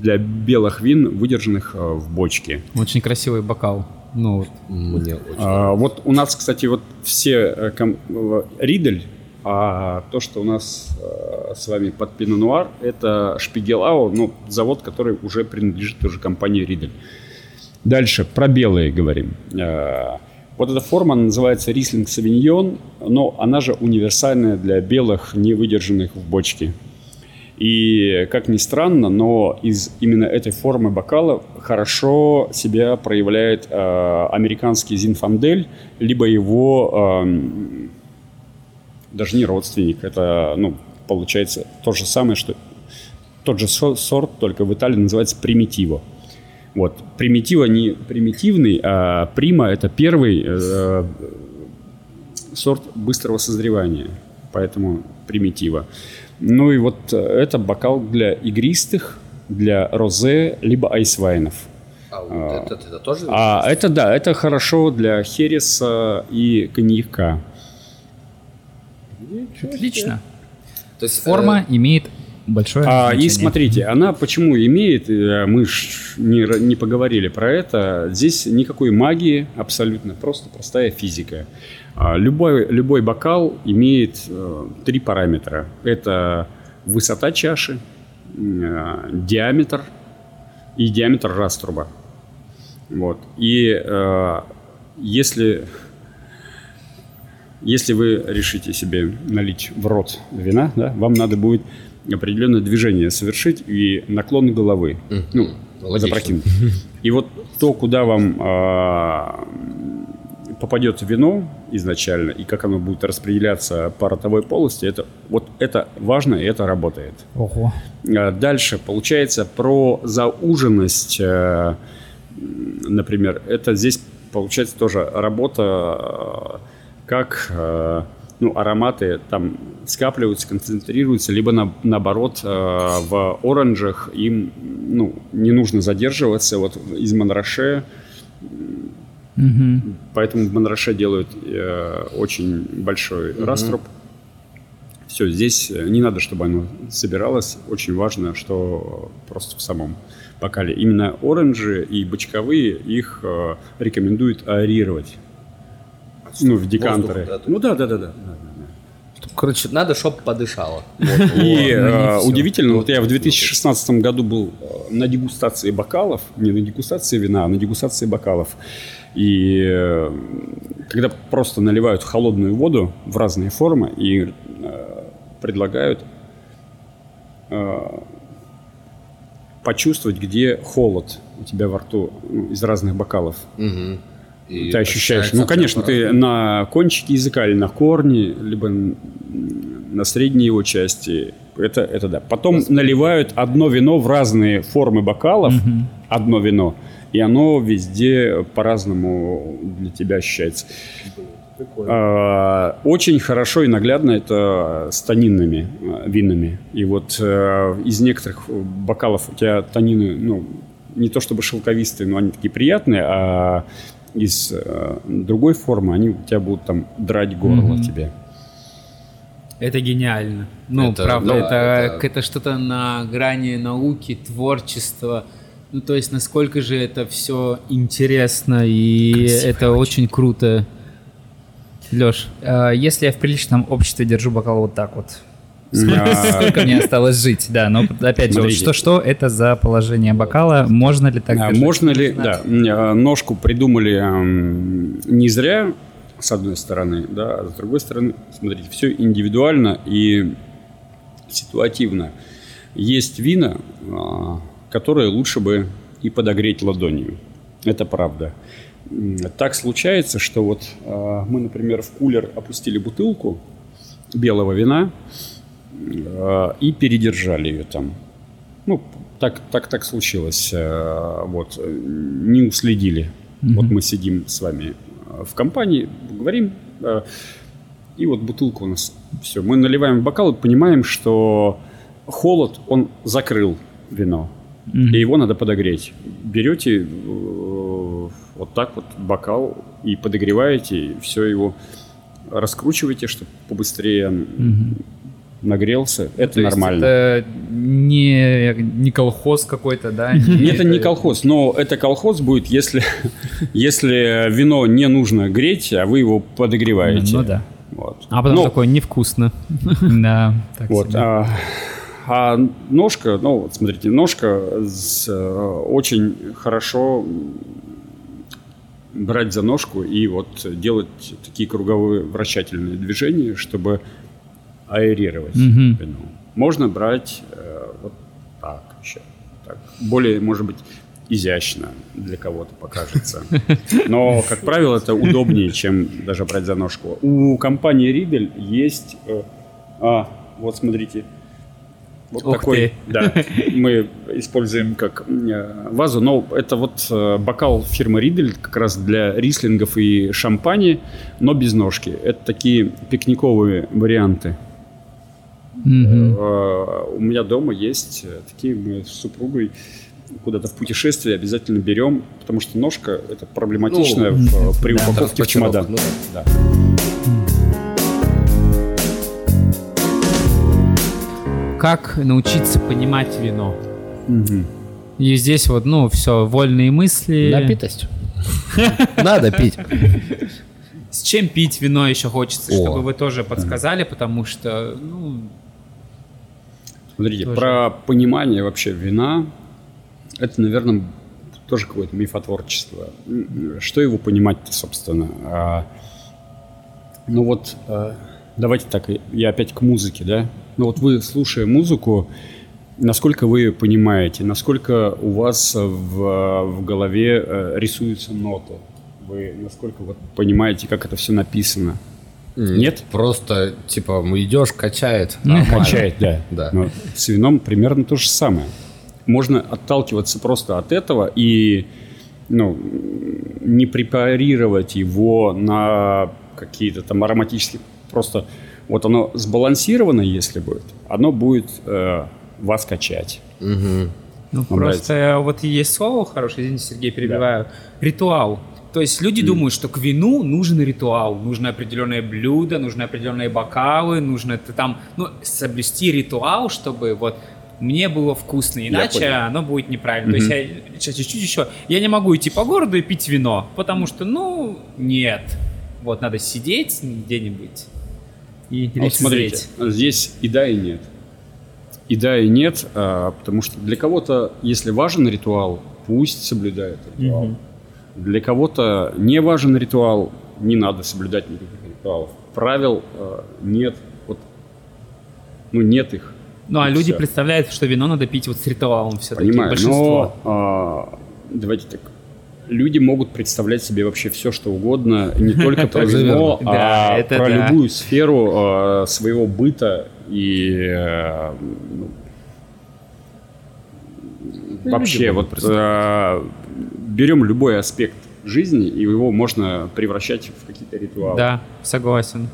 для белых вин, выдержанных э, в бочке. Очень красивый бокал. Ну, вот. Мне очень А, вот у нас, кстати, вот все э, ком- э, Ридель, а то, что у нас с вами под Пино Нуар, это Шпигелау, ну, завод, который уже принадлежит уже компании Ридель. Дальше про белые говорим. Вот эта форма называется Рислинг Савиньон, но она же универсальная для белых, не выдержанных в бочке. И, как ни странно, но из именно этой формы бокала хорошо себя проявляет э, американский Зинфандель, либо его эм, даже не родственник, это, ну, получается то же самое, что тот же со- сорт, только в Италии называется примитиво. Вот. Примитива не примитивный, а прима – это первый э, сорт быстрого созревания, поэтому примитива. Ну и вот э, это бокал для игристых, для розе, либо айсвайнов. А вот этот это тоже? А это да, это хорошо для хереса и коньяка. Отлично. То есть, Форма имеет большое А, и смотрите, она почему имеет, э, мы ж не, не поговорили про это, здесь никакой магии абсолютно, просто простая физика. А, Любой, любой бокал имеет э, три параметра. Это высота чаши, э, диаметр и диаметр раструба. Вот. И э, если, если вы решите себе налить в рот вина, да, вам надо будет определенное движение совершить и наклон головы. Ну, Логично. запрокинуть. И вот то, куда вам а, попадет вино изначально, и как оно будет распределяться по ротовой полости, это, вот это важно, и это работает. Ого. А, Дальше, получается, про зауженность, э, например, это здесь получается тоже работа, э, как э, ну, ароматы там скапливаются, концентрируются, либо на- наоборот э, в оранжах им ну, не нужно задерживаться. Вот из Монраше Мгм. Поэтому в Монраше делают э, очень большой раструб. Все, здесь э, не надо, чтобы оно собиралось. Очень важно, что просто в самом бокале. Именно оранжи и бочковые их э, рекомендуют аэрировать. Ну, в декантеры. да, ну да, да, да, да. Короче, надо, чтоб подышало. <laughs> И э, удивительно, вот я в 2016 году был э, на дегустации бокалов, не на дегустации вина, а на дегустации бокалов. И э, когда просто наливают холодную воду в разные формы и э, предлагают э, почувствовать, где холод у тебя во рту ну, из разных бокалов. Мгм. И ты ощущаешь. Ну, конечно, ты по-разному. на кончике языка или на корне, либо на средней его части. Это, это да. Потом наливают одно вино в разные формы бокалов, одно вино, и оно везде по-разному для тебя ощущается. А, Очень хорошо и наглядно это с тонинными а, винами. И вот э, из некоторых бокалов у тебя тонины, ну, не то чтобы шелковистые, но они такие приятные, а из э, другой формы они у тебя будут там драть горло тебе. Это гениально. Ну, Это- правда, ну, это, это- это что-то на грани науки, творчества. Ну, то есть, насколько же это все интересно, и это очень круто. Леш, Э, Если я в приличном обществе держу бокал вот так вот, сколько мне осталось жить, да, но опять же, что-что это за положение бокала, можно ли так? Можно ли, да, а, ножку придумали не зря, с одной стороны, да, а с другой стороны, смотрите, все индивидуально и ситуативно. Есть вина, а, которые лучше бы и подогреть ладонью. Это правда. Так случается, что вот а, мы, например, в кулер опустили бутылку белого вина и передержали ее там. Ну, так, так, так случилось. э, Вот, э, не уследили. Вот мы сидим с вами э, в компании, говорим, э, и вот бутылка у нас. Все, мы наливаем в бокал и понимаем, что холод, он закрыл вино. И его надо подогреть. Берете э, вот так вот бокал и подогреваете, и все его раскручиваете, чтобы побыстрее м, нагрелся. Это То нормально. Это не, не колхоз какой-то, да? Нет, это не колхоз, но это колхоз будет, если, <laughs> если вино не нужно греть, а вы его подогреваете. Ну да. Вот. а потом Ну, такое невкусно. <laughs> Да, так вот, себе. а, а ножка, ну вот смотрите, ножка с, э, очень хорошо брать за ножку и вот делать такие круговые вращательные движения, чтобы аэрировать Мгм. вино. Можно брать э, вот так еще. Так. Более, может быть, изящно для кого-то покажется. <laughs> Но, как правило, это удобнее, чем даже брать за ножку. У компании Riedel есть... э, а, вот смотрите. Вот Ух такой, да, <laughs> мы используем как э, вазу, но это вот э, бокал фирмы Riedel как раз для рислингов и шампани, но без ножки. Это такие пикниковые варианты. Э, У меня дома есть э, такие, мы с супругой куда-то в путешествие обязательно берем, потому что ножка это проблематично Ну, в- при упаковке в чемодан. Ну Да. да. Как научиться понимать вино? Мгм. И здесь вот, ну, все, вольные мысли. Напитость. <laughs> Надо пить. С чем пить вино еще хочется, О. чтобы вы тоже подсказали, потому что, ну, Смотрите, Тоже. про понимание вообще вина, это, наверное, тоже какое-то мифотворчество. Что его понимать-то, собственно? А, ну вот, а, давайте так, я опять к музыке, да? Ну вот вы, слушая музыку, насколько вы понимаете, насколько у вас в, в голове э, рисуются ноты? Вы насколько вот понимаете, как это все написано? Нет? Просто, типа, идешь, качает. Ну, нормально. качает, да. <laughs> Да. Но с вином примерно то же самое. Можно отталкиваться просто от этого и ну, не препарировать его на какие-то там ароматические... Просто вот оно сбалансировано, если будет, оно будет э, вас качать. Ну, Вам просто вот есть слово хорошее, извините, Сергей, перебиваю. Ритуал. То есть люди думают, что к вину нужен ритуал, нужно определенное блюдо, нужны определенные бокалы, нужно это там, ну, соблюсти ритуал, чтобы вот мне было вкусно, иначе оно будет неправильно. То есть я сейчас чуть-чуть еще, я не могу идти по городу и пить вино, потому что, ну, нет. Вот надо сидеть где-нибудь и А вот смотрите, здесь и да, и нет. И да, и нет, а, потому что для кого-то, если важен ритуал, пусть соблюдает ритуал. Для кого-то не важен ритуал, не надо соблюдать никаких ритуалов. Правил а, нет, вот, ну нет их. Ну, а И люди всё. представляют, что вино надо пить вот с ритуалом все-таки. Понимаю, большинство. но а, давайте так. Люди могут представлять себе вообще все, что угодно, не только <laughs> про вино, а про любую сферу а, своего быта и э, ну, вообще вот берем любой аспект жизни и его можно превращать в какие-то ритуалы. Да, согласен.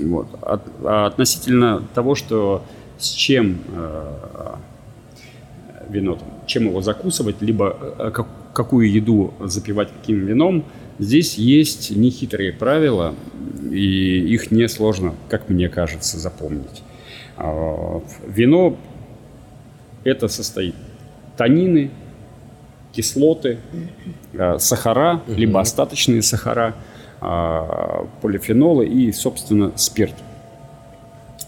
Вот. От- а относительно того, что с чем э, вино, там, чем его закусывать, либо э, как- какую еду запивать каким вином, здесь есть нехитрые правила, и их несложно, как мне кажется, запомнить. А, Вино это состоит танины, кислоты, э, сахара, либо остаточные сахара, а, полифенолы и, собственно, спирт.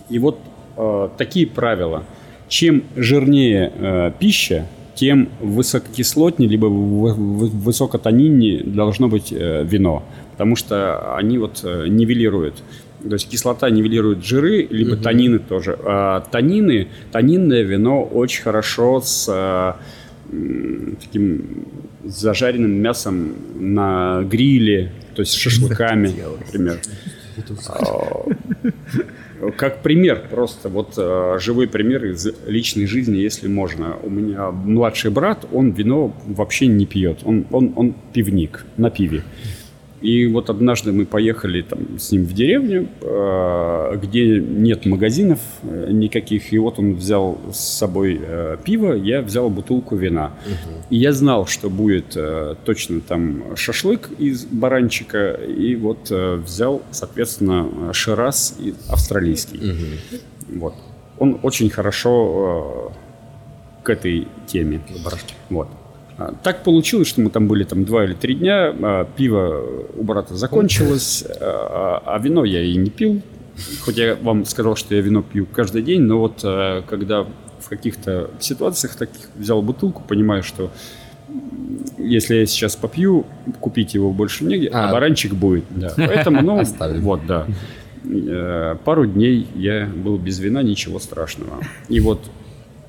И вот э, такие правила. Чем жирнее э, пища, тем высококислотнее, либо высокотониннее должно быть э, вино. Потому что они вот э, нивелируют. То есть кислота нивелирует жиры, либо танины тоже. А танины, танинное вино очень хорошо с э, таким зажаренным мясом на гриле, то есть шашлыками, например. А, Как пример, просто вот э, живой пример из личной жизни, если можно. У меня младший брат, он вино вообще не пьет, он, он, он пивник на пиве. И вот однажды мы поехали там с ним в деревню, э, где нет магазинов э, никаких, и вот он взял с собой э, пиво, я взял бутылку вина. И я знал, что будет точно там шашлык из баранчика, и вот взял, соответственно, шираз австралийский. Вот. Он очень хорошо к этой теме. Вот. А, Так получилось, что мы там были там два или три дня, а, пиво у брата закончилось, а а вино я и не пил. Хоть я вам сказал, что я вино пью каждый день, но вот когда в каких-то ситуациях таких взял бутылку, понимаю, что если я сейчас попью, купить его больше негде, а, А. баранчик будет. Да. Поэтому, ну, <laughs> Оставим. вот, да. Э, Пару дней я был без вина, ничего страшного. И вот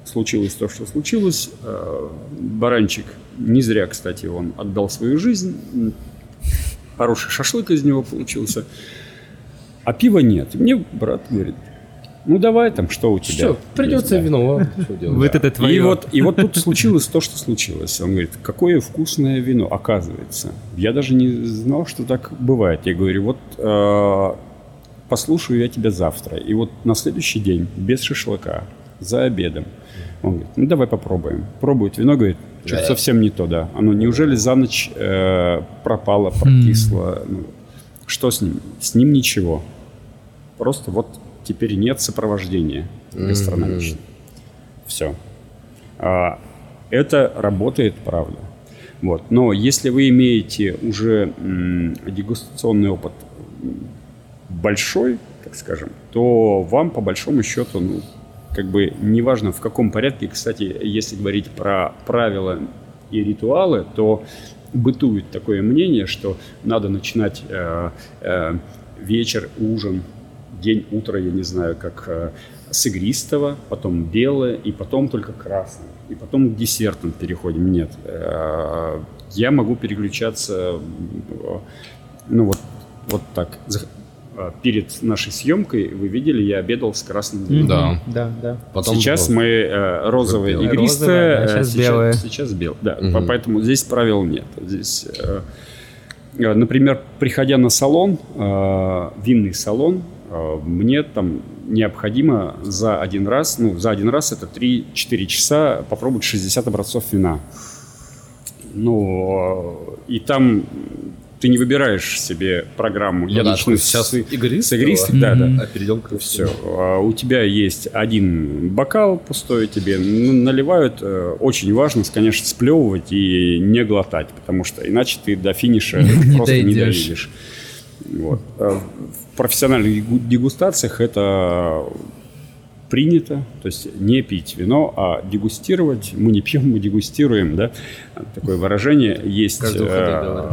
случилось то, что случилось. Э, Баранчик, не зря, кстати, он отдал свою жизнь. Хороший шашлык из него получился. А пива нет. И мне брат говорит, ну давай там, что у тебя? Все, придется есть, да?» вино. что делать? Вот это И твое. вот, и вот тут случилось то, что случилось. Он говорит, какое вкусное вино, оказывается. Я даже не знал, что так бывает. Я говорю, вот э, послушаю я тебя завтра. И вот на следующий день, без шашлыка, за обедом, он говорит, ну давай попробуем. Пробует вино, говорит, что-то Да. совсем не то, да. Оно неужели за ночь э, пропало, прокисло? Ну, что с ним? С ним ничего. Просто вот теперь нет сопровождения гастрономичного. Все. Это работает, правда. Вот. Но если вы имеете уже м, дегустационный опыт большой, так скажем, то вам по большому счету, ну, как бы неважно в каком порядке, кстати, если говорить про правила и ритуалы, то бытует такое мнение, что надо начинать э, э, вечер, ужин день, утро, я не знаю, как э, с игристого, потом белое, и потом только красное. И потом к десертам переходим. Нет. Э, Я могу переключаться, э, ну вот, вот так. Э, Перед нашей съемкой, вы видели, я обедал с красным вином. Да. Да, да. Потом сейчас мы э, розовое Белое. игристое, Розовое, да, э, сейчас белое. Сейчас белое, да. По- Поэтому здесь правил нет. Здесь, э, э, например, приходя на салон, э, винный салон, э, мне там необходимо за один раз, ну, за один раз это 3-4 часа попробовать 60 образцов вина. Ну, и там ты не выбираешь себе программу. Я да, начну сейчас с, игристого. с игристых, да, да. А перейдем к Все. У тебя есть один бокал пустой, тебе наливают. Э, Очень важно, конечно, сплевывать и не глотать, потому что иначе ты до финиша <laughs> просто не дойдешь. доедешь. Вот. А В профессиональных дегу- дегустациях это принято, то есть не пить вино, а дегустировать. Мы не пьем, мы дегустируем, да? Такое выражение есть. Э,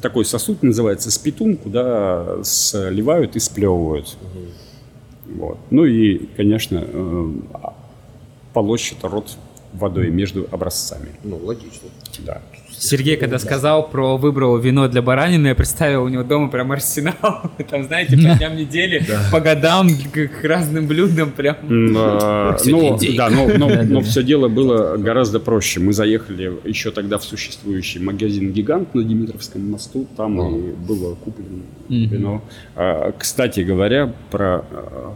такой сосуд называется спитун, куда сливают и сплевывают. Вот. Ну и, конечно, э, полощет рот водой между образцами. Ну, логично. Да. Сергей, когда сказал про выбрал вино для баранины, я представил у него дома прям арсенал. <laughs> Там, знаете, по дням недели, по годам, к разным блюдам прям. Сегодня Ну, да, но, все дело было гораздо проще. Мы заехали еще тогда в существующий магазин «Гигант» на Димитровском мосту. Там и было куплено вино. А, Кстати говоря, про а,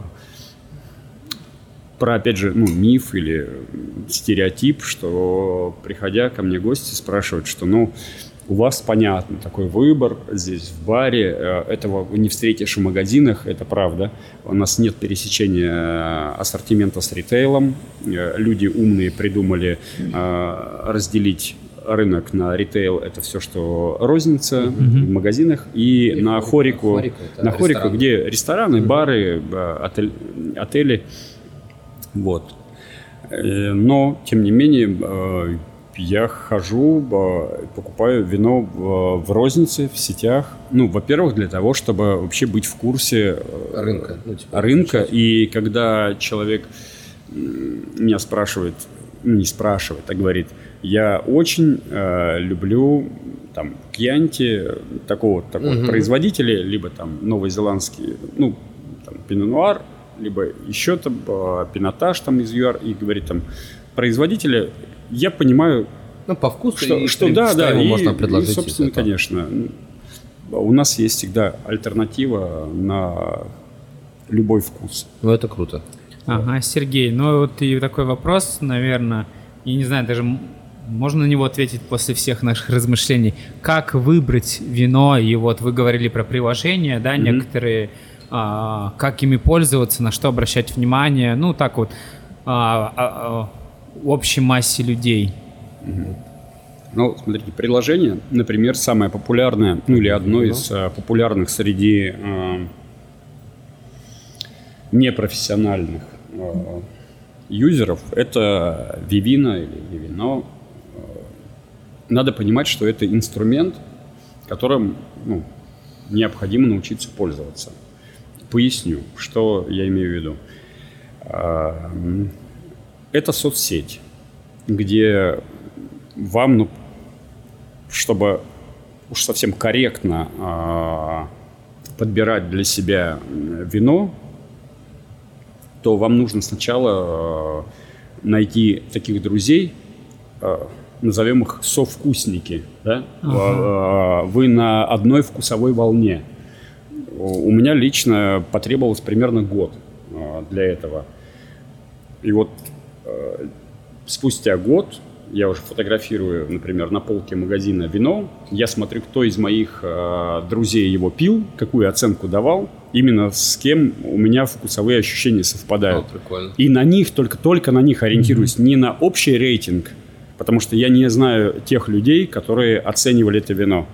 про, опять же, ну, миф или стереотип, что, приходя ко мне гости, спрашивают, что, ну, у вас понятно, такой выбор здесь в баре, э, этого вы не встретишь в магазинах, это правда. У нас нет пересечения э, ассортимента с ритейлом. Э, Люди умные придумали разделить рынок на ритейл, это все, что розница в магазинах, и, на хорику, хорику это на хорику, рестораны. где рестораны, бары, э, отель- отели. Вот. Э, Но, тем не менее, э, я хожу, э, покупаю вино в, рознице, в сетях. Ну, во-первых, для того, чтобы вообще быть в курсе Рынка. Ну, типа, рынка. И когда человек меня спрашивает, ну, не спрашивает, а говорит, я очень э, люблю там Кьянти, такого, такого Мгм. производителя, либо там новозеландский, ну, там, Пино-Нуар, либо еще там Пинотаж там из ЮАР, и говорит там производителя, я понимаю, Ну, по вкусу что, и, что принципе, да, да, ему и, можно и, предложить. собственно, это. конечно, у нас есть всегда альтернатива на любой вкус. Ну, это круто. Ага, Сергей, ну вот и такой вопрос, наверное, я не знаю, даже можно на него ответить после всех наших размышлений. Как выбрать вино? И вот вы говорили про приложения, да, некоторые, а, как ими пользоваться, на что обращать внимание, ну так вот, а, а, а, в общей массе людей. Ну, смотрите, приложение, например, самое популярное, ну или одно из э, популярных среди э, непрофессиональных э, юзеров, это Vivino или Vivino. Э, Надо понимать, что это инструмент, которым ну, необходимо научиться пользоваться. Поясню, что я имею в виду. А, Это соцсеть, где вам, ну, чтобы уж совсем корректно а, подбирать для себя вино, то вам нужно сначала а, найти таких друзей, назовем их совкусники, да? А, Вы на одной вкусовой волне. У меня лично потребовалось примерно год а, для этого. И вот э, спустя год я уже фотографирую, например, на полке магазина вино. Я смотрю, кто из моих э, друзей его пил, какую оценку давал, именно с кем у меня вкусовые ощущения О, совпадают. прикольно. И на них, только, только на них ориентируюсь, не на общий рейтинг, потому что я не знаю тех людей, которые оценивали это вино,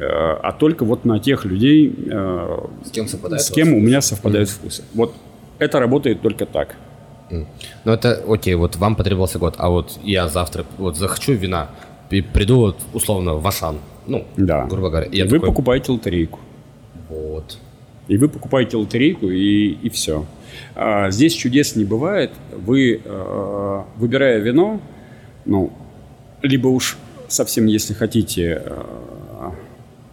а только вот на тех людей, э, С кем совпадает? с кем у меня совпадают вкусы. Вот это работает только так. Ну, это окей, вот вам потребовался год, а вот я завтра вот захочу вина, и приду вот условно в Ашан, ну, Да. грубо говоря. и И вы такой, покупаете лотерейку. Вот. И вы покупаете лотерейку, и, и все. А здесь чудес не бывает. Вы, э, выбирая вино, ну, либо уж совсем, если хотите э,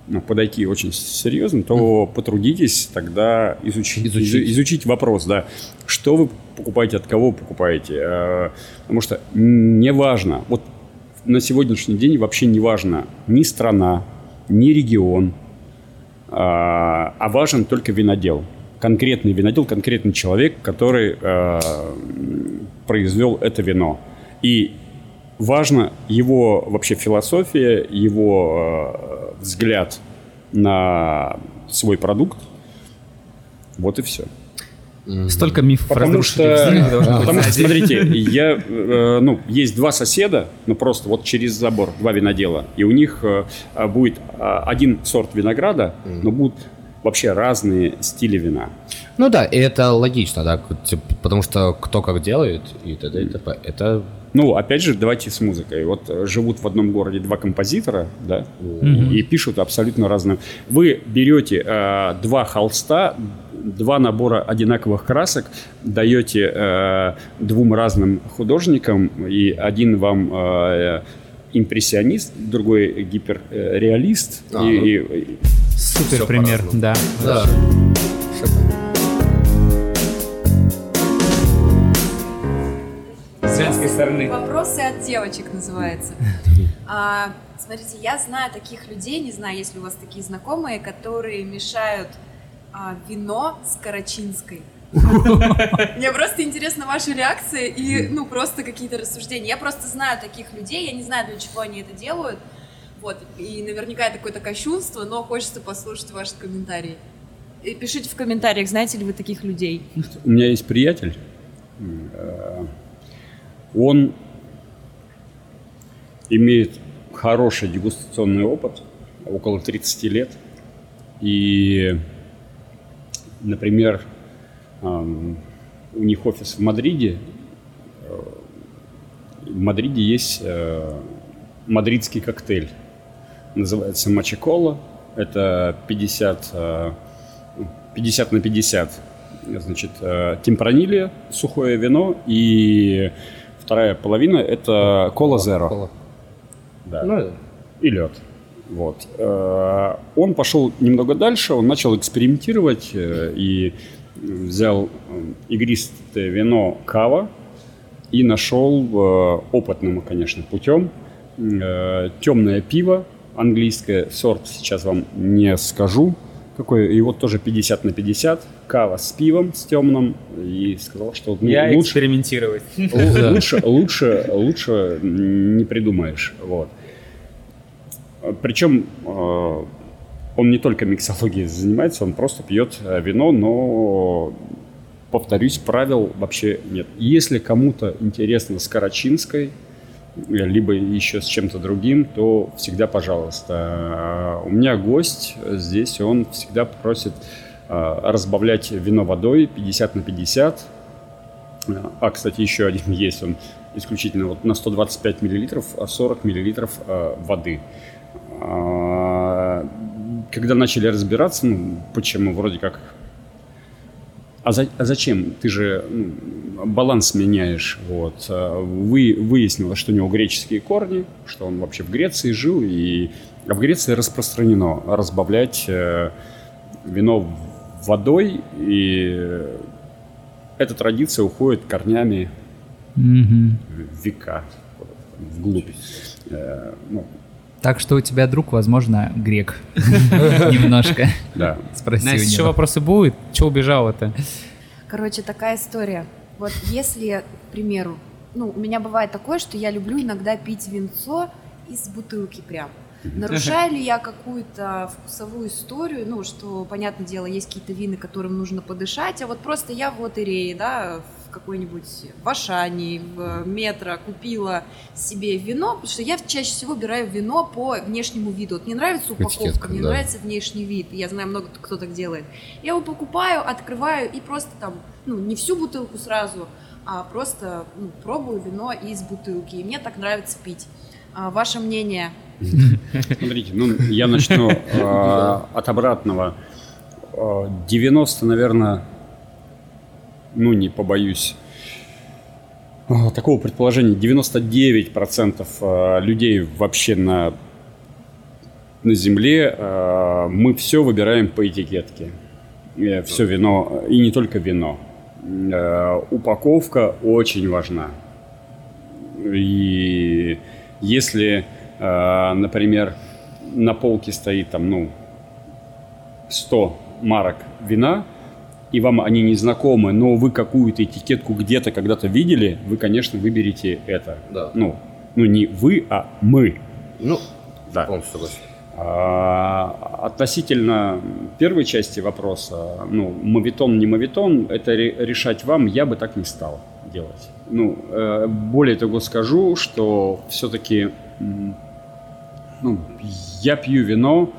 ну, подойти очень серьезно, то потрудитесь тогда изучить, Изучить. изучить. вопрос, да, что вы покупаете, от кого вы покупаете. Э, Потому что не важно, вот на сегодняшний день вообще не важно ни страна, ни регион, а а важен только винодел. Конкретный винодел, конкретный человек, который э, произвел это вино. И важно его вообще философия, его э, взгляд на свой продукт. Вот и все. Столько мифов Потому что, потому что, смотрите, я, э, ну, есть два соседа, ну, просто вот через забор, два винодела, и у них э, будет а, один сорт винограда, но будут вообще разные стили вина. Ну да, и это логично, да, потому что кто как делает, и т.д. и т.п. Это Ну, опять же, давайте с музыкой. Вот э, живут в одном городе два композитора, да, и, и пишут абсолютно разные. Вы берете э, два холста, два набора одинаковых красок, даете э, двум разным художникам, и один вам э, импрессионист, другой гиперреалист. А, и, ну. и- и- Супер пример, да. Да. Женской стороны. Вопросы от девочек называется. А, смотрите, я знаю таких людей, не знаю, есть ли у вас такие знакомые, которые мешают а, вино с карачинской. Мне просто интересна ваша реакция и, ну, просто какие-то рассуждения. Я просто знаю таких людей, я не знаю, для чего они это делают. Вот, и наверняка это какое-то кощунство, но хочется послушать ваши комментарии. И пишите в комментариях, знаете ли вы таких людей. У меня есть приятель, э, он имеет хороший дегустационный опыт, около 30 лет. И, например, у них офис в Мадриде. Э, В Мадриде есть э, мадридский коктейль. Называется мачекола. Это 50, э, 50 на 50. Значит, э, темпранилья, сухое вино и вторая половина это кола зеро. Кола. Да. Ну, И лед. Вот. Э, Он пошел немного дальше, он начал экспериментировать э, и взял э, игристое вино кава и нашел опытным, конечно, путем темное пиво английское, сорт сейчас вам не скажу, какой, и вот тоже 50 на 50, кава с пивом, с темным, и сказал, что ну, Я лучше, экспериментировать. Лу- <laughs> Лучше, лучше, лучше не придумаешь. Вот. Причем э, он не только миксологией занимается, он просто пьет э, вино, но, повторюсь, правил вообще нет. Если кому-то интересно с Карачинской, э, либо еще с чем-то другим, то всегда пожалуйста. Э, У меня гость здесь, он всегда просит э, разбавлять вино водой 50 на 50, а, кстати, еще один <laughs> есть, он исключительно вот на 125 миллилитров, а 40 миллилитров э, воды. А, Когда начали разбираться, ну, почему вроде как... А, за- а зачем? Ты же ну, баланс меняешь. Вот. А, Вы, выяснилось, что у него греческие корни, что он вообще в Греции жил, и а в Греции распространено разбавлять э, вино водой, и эта традиция уходит корнями в века, вглубь. Э, ну, Так что у тебя друг, возможно, грек. <laughs> Немножко. да. Спроси у Настя, еще вопросы будут? Че убежал-то? Короче, такая история. Вот если, к примеру, ну, у меня бывает такое, что я люблю иногда пить винцо из бутылки прям. Нарушаю ли я какую-то вкусовую историю, ну, что, понятное дело, есть какие-то вины, которым нужно подышать, а вот просто я в лотерее, да, в какой-нибудь в Ашане, в Метро купила себе вино, потому что я чаще всего убираю вино по внешнему виду. Вот мне нравится упаковка, Этикетка, мне да. нравится внешний вид, я знаю, много кто так делает. Я его покупаю, открываю и просто там, ну, не всю бутылку сразу, а просто ну, пробую вино из бутылки. И мне так нравится пить. А, ваше мнение? <laughs> Смотрите, ну, я начну э, <laughs> от обратного. э, 90, наверное, ну не побоюсь э, такого предположения, 99% э, людей вообще на, на Земле, э, мы все выбираем по этикетке. Все вино, и не только вино. Э, Упаковка очень важна. И если, э, например, на полке стоит там, ну, 100 марок вина, и вам они не знакомы, но вы какую-то этикетку где-то когда-то видели, вы, конечно, выберете это. Да. Ну, ну не вы, а мы. Ну, Да. полностью согласен. А, относительно первой части вопроса, ну, мавитон, не мавитон, это ре- решать вам, я бы так не стал делать. Ну, э, более того скажу, что все-таки ну, я пью вино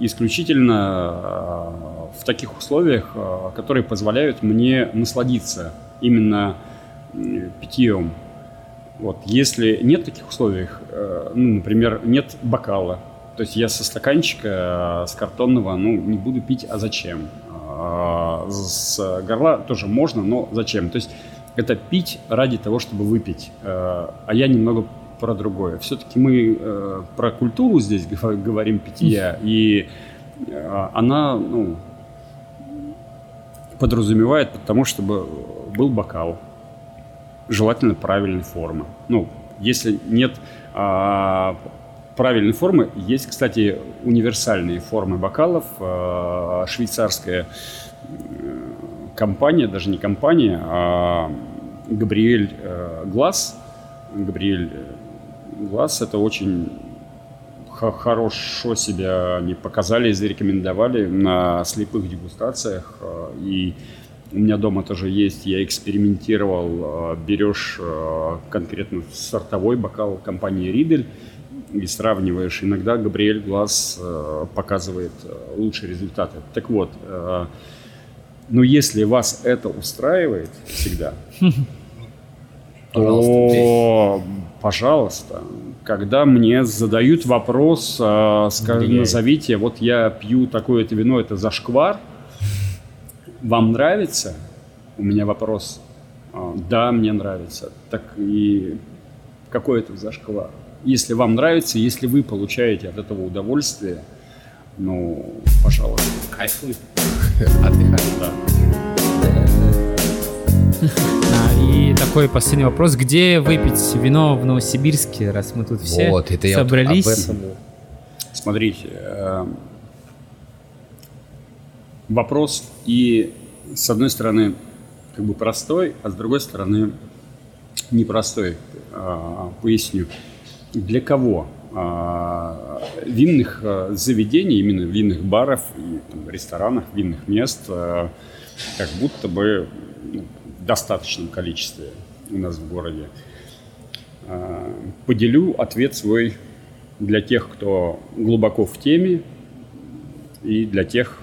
исключительно э, в таких условиях, э, которые позволяют мне насладиться именно питьем. Вот. Если нет таких условий, э, ну, например, нет бокала, то есть я со стаканчика, э, с картонного, ну, не буду пить, а зачем? А, С горла тоже можно, но зачем? То есть это пить ради того, чтобы выпить. А я немного про другое. Все-таки мы про культуру здесь гов- говорим питья, и она, ну, подразумевает потому, чтобы был бокал, желательно правильной формы. Ну, если нет а, правильной формы, есть, кстати, универсальные формы бокалов. А, швейцарская э, компания, даже не компания, а Габриэль э, Глаз. Габриэль э, Глаз это очень хорошо себя они показали и зарекомендовали на слепых дегустациях. э, И у меня дома тоже есть, я экспериментировал. э, Берешь э, конкретно сортовой бокал компании Ридель и сравниваешь. Иногда Габриэль Глаз показывает лучшие результаты. Так вот, но если вас это устраивает всегда, <laughs> то, пожалуйста, когда мне задают вопрос, а, ска- назовите, вот я пью такое-то вино, это зашквар, вам нравится? У меня вопрос, а, да, мне нравится. Так и какой это зашквар? Если вам нравится, если вы получаете от этого удовольствие, ну, пожалуйста. Кайфуй. Отдыхай. Да. <laughs> Такой последний вопрос. Где выпить вино в Новосибирске, раз мы тут все Вот, это я вот собрались? об этом. Смотрите, э, вопрос и с одной стороны как бы простой, а с другой стороны непростой. А, Поясню. Для кого? А, Винных э, заведений, именно винных баров и там, ресторанов, винных мест, э, как будто бы ну, достаточном количестве у нас в городе. А, Поделю ответ свой для тех, кто глубоко в теме, и для тех,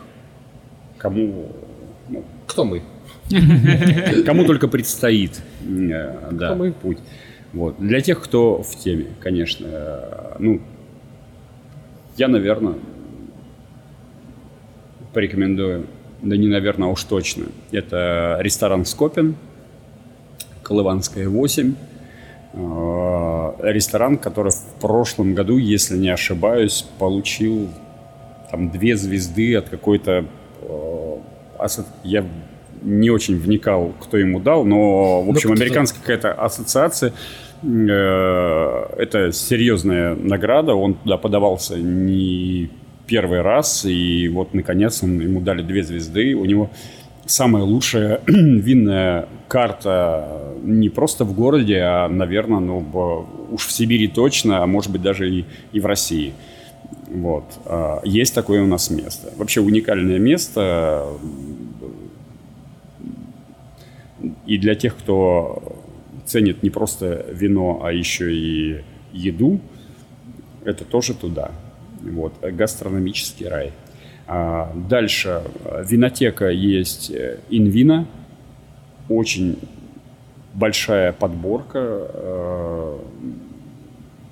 кому, ну, Кто мы? кому только предстоит э, да, мы? путь. Вот. Для тех, кто в теме, конечно. Ну, я, наверное, порекомендую, да не наверное, а уж точно. Это ресторан Скопин, Колыванская 8. Э, Ресторан, который в прошлом году, если не ошибаюсь, получил там две звезды от какой-то... асо- Я не очень вникал, кто ему дал, но, в общем, кто-то- американская какая-то ассоциация. э, Это серьезная награда. Он туда подавался не первый раз, и вот, наконец, он, ему дали две звезды. У него самая лучшая <clears throat> винная карта не просто в городе, а, наверное, ну, уж в Сибири точно, а может быть даже и, и в России. Вот. А, Есть такое у нас место. Вообще уникальное место. И для тех, кто ценит не просто вино, а еще и еду, это тоже туда. Вот. Гастрономический рай. А, Дальше. Винотека есть э, Инвина. Очень большая подборка. э,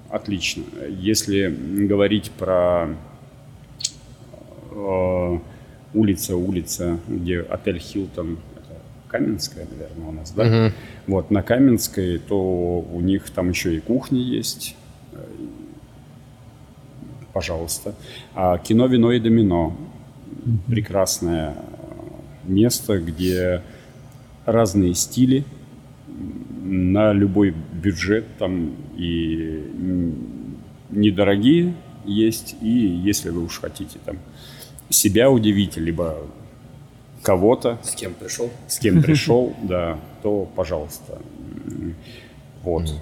Отлично. Если говорить про э, улица, улица, где отель Хилтон, это Каменская, наверное, у нас, да? Вот, на Каменской, то у них там еще и кухня есть, э, пожалуйста. А кино, вино и домино. Прекрасное место, где разные стили на любой бюджет там и недорогие есть, и если вы уж хотите там себя удивить, либо кого-то, С кем пришел? с кем пришел, <laughs> да, то пожалуйста. Вот.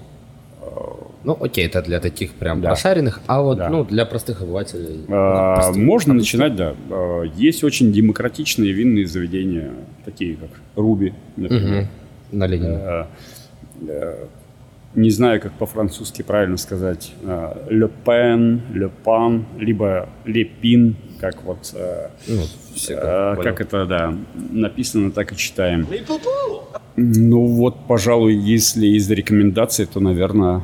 Ну, окей, это для таких прям Да. прошаренных, а вот Да. ну, для простых обывателей. А, простых, Можно обычных. начинать, да. А, Есть очень демократичные винные заведения, такие как Руби, например. Мгм. На Ленина. Э, э, Не знаю, как по-французски правильно сказать. Le Pen, Le Pan, либо Pin, как вот э, Ну, все э, как это, да, написано, так и читаем. Ну вот, пожалуй, если из рекомендаций, то, наверное,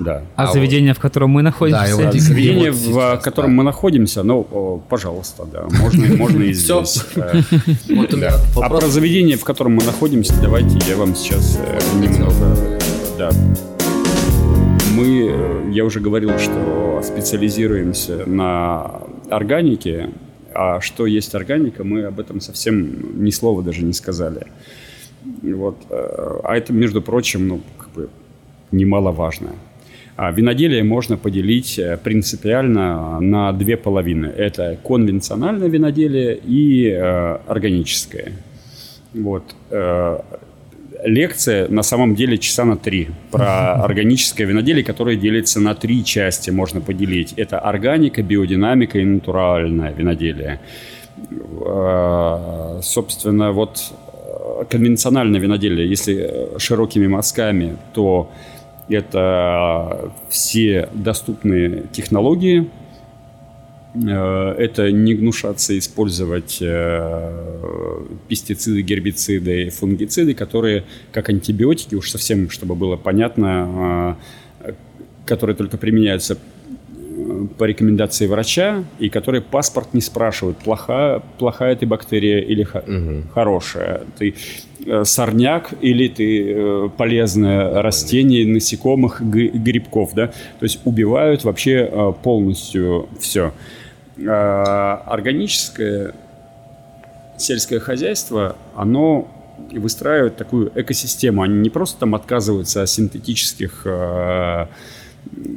да. А, А заведение, в котором мы находимся? Да, вот Заведение, вот в сейчас, котором да. мы находимся, ну, пожалуйста, да, можно, <laughs> можно и здесь. Э, <laughs> Вот. А про заведение, в котором мы находимся, давайте я вам сейчас э, немного, да. Мы, э, я уже говорил, что специализируемся на органике, а что есть органика, мы об этом совсем ни слова даже не сказали. Вот, э, а это, между прочим, ну, как бы немаловажно. А виноделие можно поделить э, принципиально на две половины. Это конвенциональное виноделие и э, органическое. Вот. э, лекция на самом деле часа на три про органическое виноделие, которое делится на три части, можно поделить. Это органика, биодинамика и натуральное виноделие. Э, Собственно, вот э, конвенциональное виноделие, если э, широкими мазками, то это все доступные технологии, это не гнушаться использовать э, пестициды, гербициды, фунгициды, которые как антибиотики, уж совсем, чтобы было понятно, э, которые только применяются э, по рекомендации врача, и которые паспорт не спрашивают, плохая, плохая ты бактерия или ха- хорошая. Ты э, сорняк или ты э, полезное растение, насекомых, грибков, да? То есть убивают вообще э, полностью все. Органическое сельское хозяйство, оно выстраивает такую экосистему. Они не просто там отказываются от синтетических э,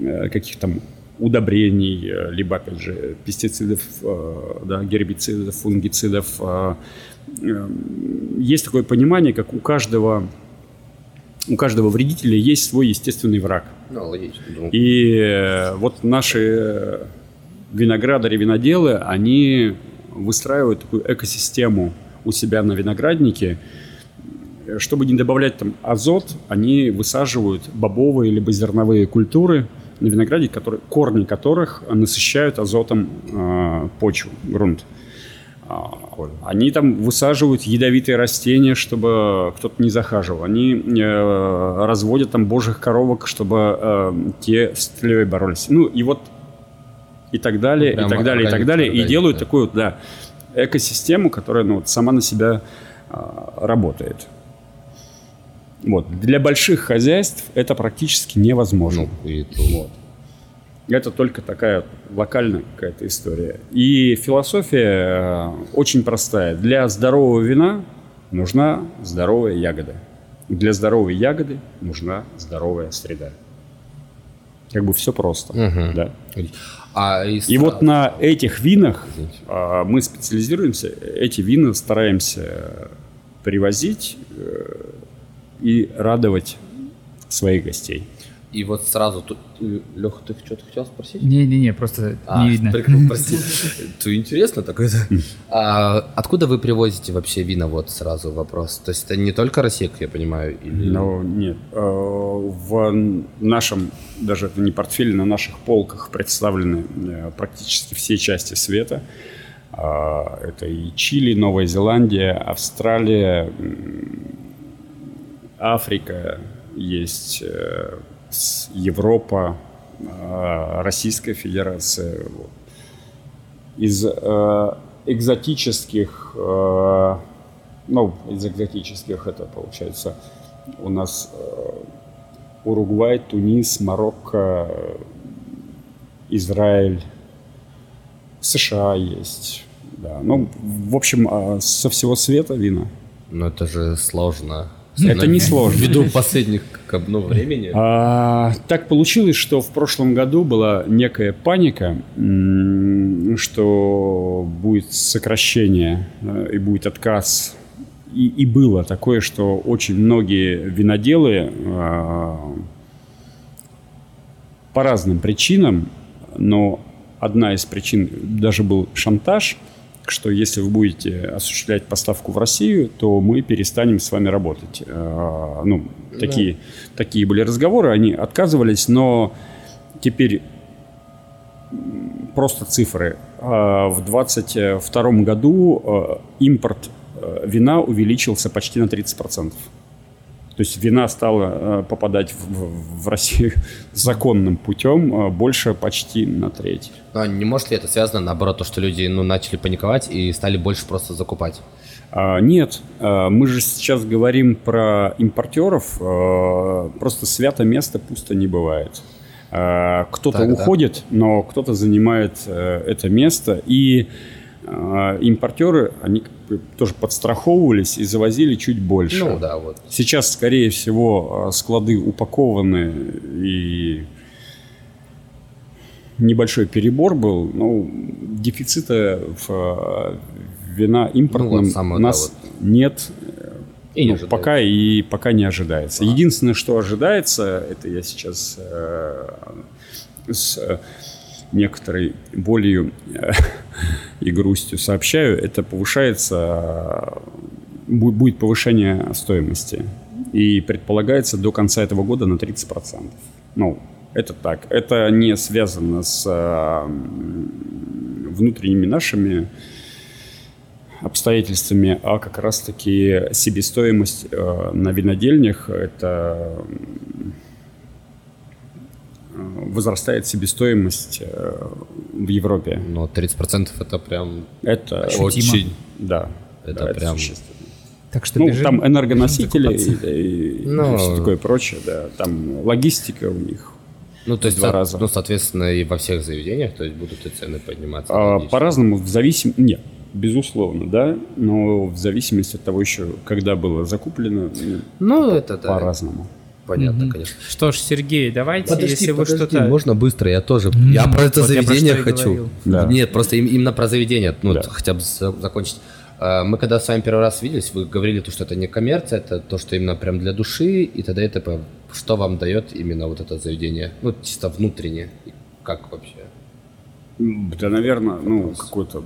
э, каких там удобрений, э, либо, опять же, пестицидов, э, да, гербицидов, фунгицидов. э, э, Есть такое понимание, как у каждого, у каждого вредителя есть свой естественный враг. Ну, логично. И э, вот наши виноградари, виноделы, они выстраивают такую экосистему у себя на винограднике. Чтобы не добавлять там азот, они высаживают бобовые либо зерновые культуры на винограде, которые, корни которых насыщают азотом э, почву, грунт. А, Они там высаживают ядовитые растения, чтобы кто-то не захаживал. Они э, разводят там божьих коровок, чтобы э, те с тлей боролись. Ну и вот и так далее, Ну, и так далее, и так органика, далее. И делают да. такую вот, да, экосистему, которая ну, вот сама на себя а, работает. Вот. Для больших хозяйств это практически невозможно. ну, и то- Вот. Это только такая локальная какая-то история. И философия э, очень простая. Для здорового вина нужна здоровая ягода. Для здоровой ягоды нужна здоровая среда. Как бы все просто. Да? А из- И вот на этих винах а, мы специализируемся. Эти вина стараемся привозить э, и радовать своих гостей. И вот сразу тут... Леха, ты что-то хотел спросить? Не-не-не, просто А, не видно. прикол, <laughs> прости. Это интересно такое. А откуда вы привозите вообще вина? Вот сразу вопрос. То есть это не только Россия, как я понимаю? Или... Но нет. э, В нашем, даже это не портфеле, на наших полках представлены э, практически все части света. А, Это и Чили, Новая Зеландия, Австралия, Африка, есть э, Европа, э, Российская Федерация. Из э, экзотических, э, ну, из экзотических это получается у нас Уругвай, Тунис, Марокко, Израиль, США есть. Да. Ну, в общем, со всего света вина. Ну, это же сложно. Это не сложно. Ввиду последних как бы, ну, времени. А, так получилось, что в прошлом году была некая паника, что будет сокращение э, и будет отказ. И, и было такое, что очень многие виноделы а, по разным причинам, но одна из причин даже был шантаж, что если вы будете осуществлять поставку в Россию, то мы перестанем с вами работать. А, Ну, такие, такие были разговоры, они отказывались, но теперь просто цифры. А, В 2022 году а, импорт а, вина увеличился почти на 30%. То есть вина стала э, попадать в, в- Россию <laughs> законным путем э, больше почти на треть. Но не может ли это связано, наоборот, то, что люди ну, начали паниковать и стали больше просто закупать? А, нет, а, мы же сейчас говорим про импортеров. а, Просто свято место пусто не бывает. А, Кто-то Так, да. уходит, но кто-то занимает это место. И а, импортеры, они тоже подстраховывались и завозили чуть больше. Ну да, вот. Сейчас, скорее всего, а, склады упакованы и небольшой перебор был. Ну, дефицита в а, вина импортном Ну, вот самое, у да, нас нет И не ну, ожидается. пока и пока не ожидается. Единственное, что ожидается, это я сейчас э, с э, некоторой болью э, и грустью сообщаю, это повышается, бу- будет повышение стоимости. И предполагается до конца этого года на 30%. Ну, это так. Это не связано с э, внутренними нашими обстоятельствами, а как раз-таки себестоимость э, на винодельнях это возрастает себестоимость э, в Европе. Но 30% это прям Это Ощутимо. очень... да, Это да, прям- существенно. Так что Ну, бежим- там энергоносители закупаться. и, и Ну. все такое прочее, да. Там логистика у них. Ну, то есть, Два со- раза. ну, соответственно, и во всех заведениях, то есть будут и цены подниматься. А, по-разному, в зависимости... Нет, безусловно, да, но в зависимости от того еще, когда было закуплено, ну, Ну, это да, по-разному. Понятно, конечно. Что ж, Сергей, давайте, если вы подожди, что-то... можно быстро, я тоже. Я про это Вот про заведение и хочу. Да. Нет, просто им- именно про заведение, ну, Да. хотя бы за- закончить. А, Мы когда с вами первый раз виделись, вы говорили, то, что это не коммерция, это то, что именно прям для души и т.д. и т.п. Что вам дает именно вот это заведение? Ну, чисто внутренне. И Как вообще? Да, наверное, ну, какое-то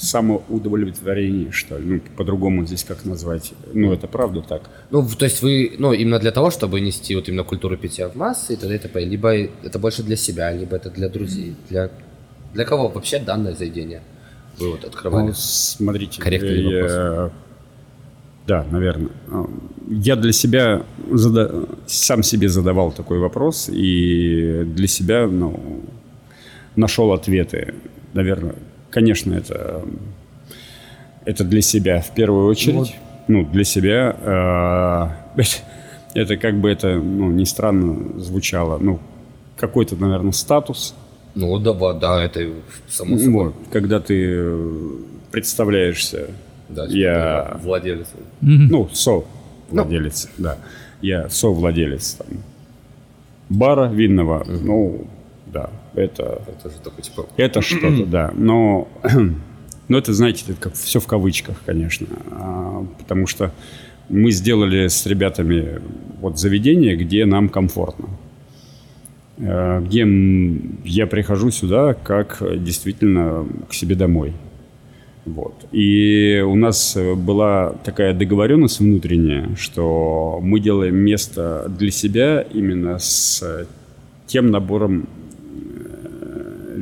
самоудовлетворение, что ли. Ну, по-другому здесь как назвать. Ну, это правда так. Ну, то есть вы, ну, именно для того, чтобы нести вот именно культуру питья в массы и т.д. и т.п. Либо это больше для себя, либо это для друзей. Для, для кого вообще данное заведение вы вот открывали? Ну, смотрите, Корректный я- Да, наверное. Я для себя зада- сам себе задавал такой вопрос и для себя ну, нашел ответы. Наверное, конечно, это, это для себя в первую очередь. Ну, для себя. а, <laughs> Это как бы это, ну, не странно звучало. Ну, какой-то, наверное, статус. Ну, да, вот, да, это само собой. Вот, когда ты э, представляешься, Да, я, владелец. ну, со-владелец, да, я со-владелец там, бара винного, ну, да, это, Это же такой, типа, это <clears throat> что-то, да, но, <clears throat> но это, знаете, это как все в кавычках, конечно, а, потому что мы сделали с ребятами вот заведение, где нам комфортно. Э, где я прихожу сюда как э, действительно к себе домой. Вот. И у нас э, была такая договоренность внутренняя, что мы делаем место для себя именно с тем набором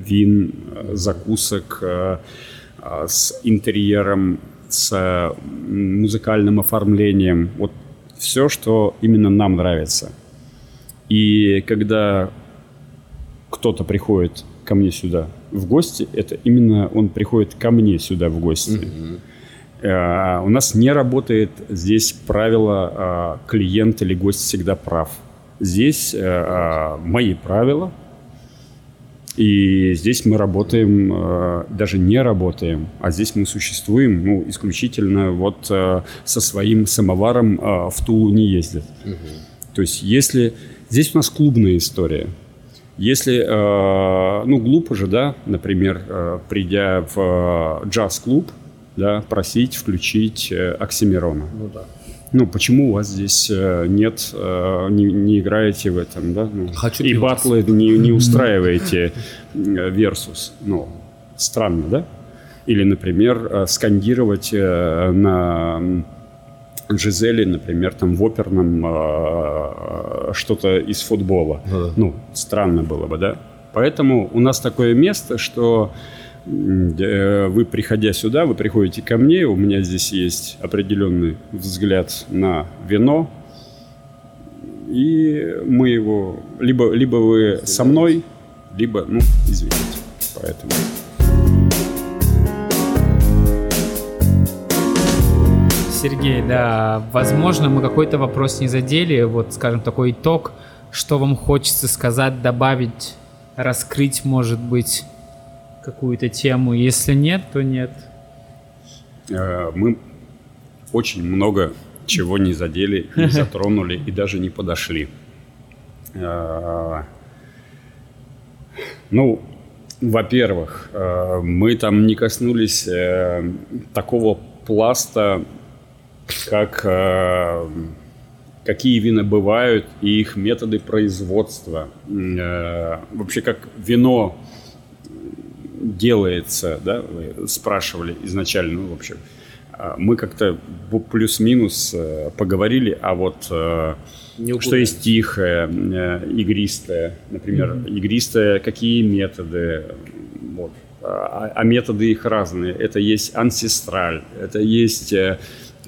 вин, закусок, э, э, с интерьером, с музыкальным оформлением. Вот все, что именно нам нравится. И когда кто-то приходит ко мне сюда в гости, это именно он приходит ко мне сюда в гости. Э, У нас не работает здесь правило э, клиент или гость всегда прав. Здесь э, мои правила, и здесь мы работаем, э, даже не работаем, а здесь мы существуем, ну, исключительно вот э, со своим самоваром э, в Тулу не ездят. То есть если... Здесь у нас клубная история. Если, э, ну, глупо же, да, например, э, придя в э, джаз-клуб, да, просить включить э, Оксимирона. Ну да. Ну, почему у вас здесь э, нет, э, не, не играете в этом, да? Ну, Хочу и батлы не, не устраиваете э, versus. Ну, странно, да? Или, например, скандировать на Жизели, например, там в оперном что-то из футбола. Ну да. Ну, странно было бы, да? Поэтому у нас такое место, что вы, приходя сюда, вы приходите ко мне, у меня здесь есть определенный взгляд на вино, и мы его... Либо, либо вы со мной, либо, ну, извините. Поэтому... Сергей, да, возможно, мы какой-то вопрос не задели, вот, скажем, такой итог, что вам хочется сказать, добавить, раскрыть, может быть, какую-то тему. Если нет, то нет. Э, мы очень много чего не задели, не <laughs> затронули и даже не подошли. Э, Ну, во-первых, э, мы там не коснулись такого пласта, как какие вина бывают и их методы производства. Вообще, как вино делается, да, вы спрашивали изначально, ну, в общем, а, мы как-то плюс-минус э, поговорили, а вот э, что есть тихое, э, игристое, например, игристое, какие методы, вот. А, а методы их разные. Это есть ансестраль, это есть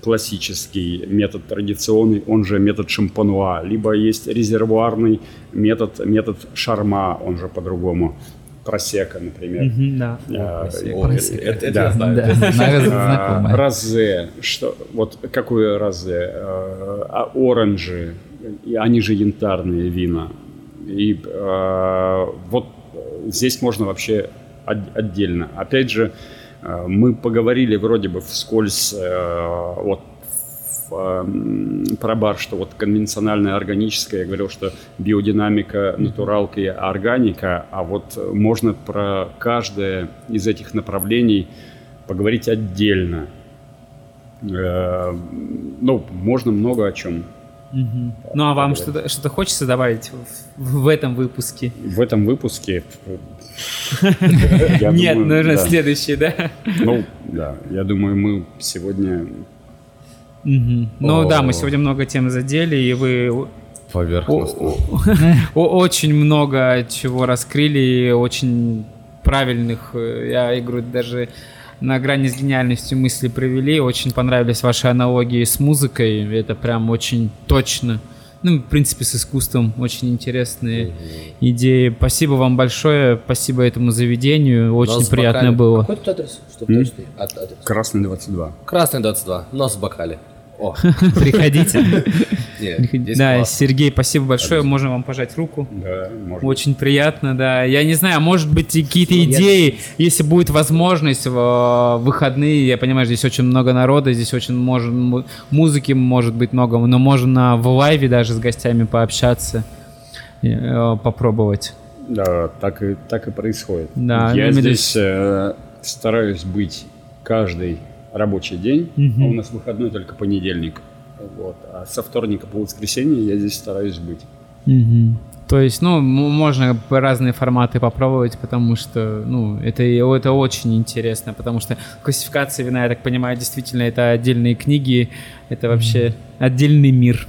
классический метод традиционный, он же метод шампануа, либо есть резервуарный метод, метод шарма, он же по-другому, просека, например. Да. А, О, это, это- это Да. я знаю. Да, знаю, а. Розе, что, вот какое розе? А, а оранжи, они же янтарные вина. И а, вот здесь можно вообще от- отдельно. Опять же, мы поговорили вроде бы вскользь а, вот в, м, про бар, что вот конвенциональное органическое, я говорил, что биодинамика, натуралка и органика, а вот можно про каждое из этих направлений поговорить отдельно. Э, Ну, можно много о чем. Мгм. Ну а вам что-то что хочется добавить в, в этом выпуске? В этом выпуске... <laughs> Нет, наверное, да. следующий, да? Ну, да, я думаю, мы сегодня... Ну О. да, мы сегодня много тем задели, и вы Поверхностно. <laughs> очень много чего раскрыли, и очень правильных, э, я и говорю, даже на грани с гениальностью мысли провели. Очень понравились ваши аналогии с музыкой. Это прям очень точно. Ну, в принципе, с искусством очень интересные идеи. Спасибо вам большое, спасибо этому заведению. Очень Нос приятно бокале. было. Какой тут адрес? Ад- адрес. Красный 22. Красный 22. Нос в бокале. О, Приходите. <laughs> нет, Да. Сергей, спасибо большое. Можно вам пожать руку. Да, можно. Очень приятно, да. Я не знаю, может быть, какие-то идеи, если будет возможность в э, выходные, я понимаю, здесь очень много народа, здесь очень может, му- музыки может быть много, но можно в лайве даже с гостями пообщаться, э, попробовать. Да, так и, так и происходит. Да, Я здесь э, стараюсь быть каждый рабочий день, а у нас выходной только понедельник. Вот. А со вторника по воскресенье я здесь стараюсь быть. Мгм. То есть, ну, можно разные форматы попробовать, потому что, ну, это, это очень интересно, потому что классификация вина, я так понимаю, действительно, это отдельные книги, это вообще отдельный мир.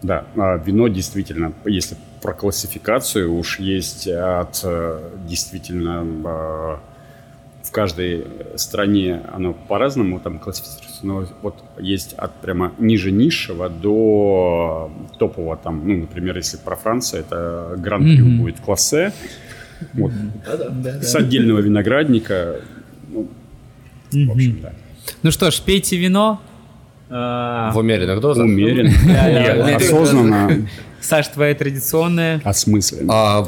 Да, а вино действительно, если про классификацию уж есть от э, действительно э, в каждой стране оно по-разному там классифицируется, но вот есть от прямо ниже низшего до топового там, ну, например, если про Францию, это Гран-Крю Мгм. будет классе, Вот. С отдельного виноградника. Ну, в общем, да. Ну что ж, пейте вино. А, В умеренных дозах. Умеренно, осознанно, Саш, твоя традиционная. осмысленно.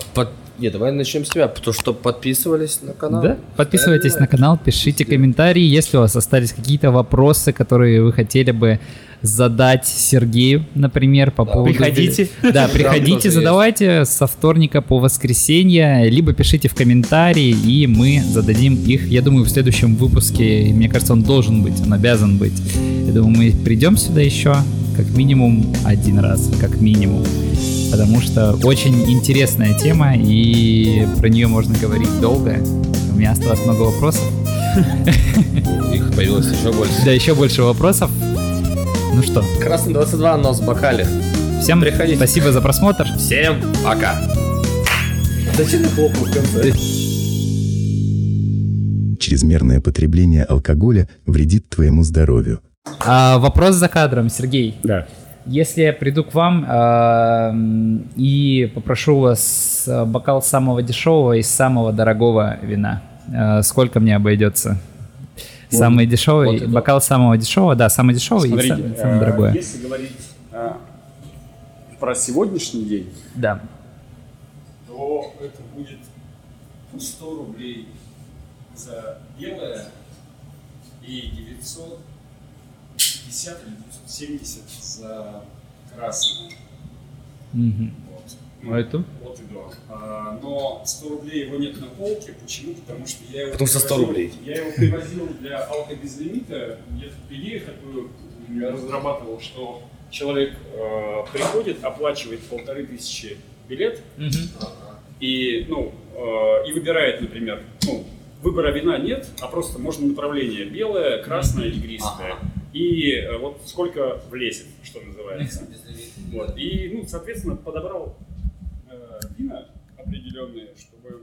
Нет, давай начнем с тебя, потому что подписывались на канал. Да? Подписывайтесь на канал, пишите комментарии, если у вас остались какие-то вопросы, которые вы хотели бы задать Сергею, например, по поводу... Приходите. <laughs> Да, приходите, есть. задавайте со вторника по воскресенье, либо пишите в комментарии, и мы зададим их, я думаю, в следующем выпуске. Мне кажется, он должен быть, он обязан быть. Я думаю, мы придем сюда еще как минимум один раз, как минимум. Потому что очень интересная тема, и про нее можно говорить долго. У меня осталось много вопросов. <laughs> Их появилось еще больше. Да, еще больше вопросов. Ну что, Красный 22, нос в бокале. всем Приходите. спасибо за просмотр. Всем пока. Зачем я хлопаю в конце? Чрезмерное потребление алкоголя вредит твоему здоровью. А, вопрос за кадром, Сергей. Да. Если я приду к вам м, и попрошу вас а, бокал самого дешевого и самого дорогого вина, а, сколько мне обойдется? Самый дешевый, вот это. бокал самого дешевого, да, самый дешевый и Смотрите, сам- самый э, дорогой. если говорить э, про сегодняшний день, Да. то это будет 100 рублей за белое и 950 или 970 за красное. Мгм. Вот. А это? Вот и до. А, но 100 рублей его нет на полке. Почему? Потому что я его... Потому что 100 привозил- рублей. Я его привозил для алко без лимита. Я тут идею такую разрабатывал, что человек э, приходит, оплачивает полторы тысячи билет, и, ну, э, и выбирает, например, ну, выбора вина нет, а просто можно направление белое, красное, игристое. И э, вот сколько влезет, что называется. Вот. И, ну, соответственно, подобрал э, вина определенные, чтобы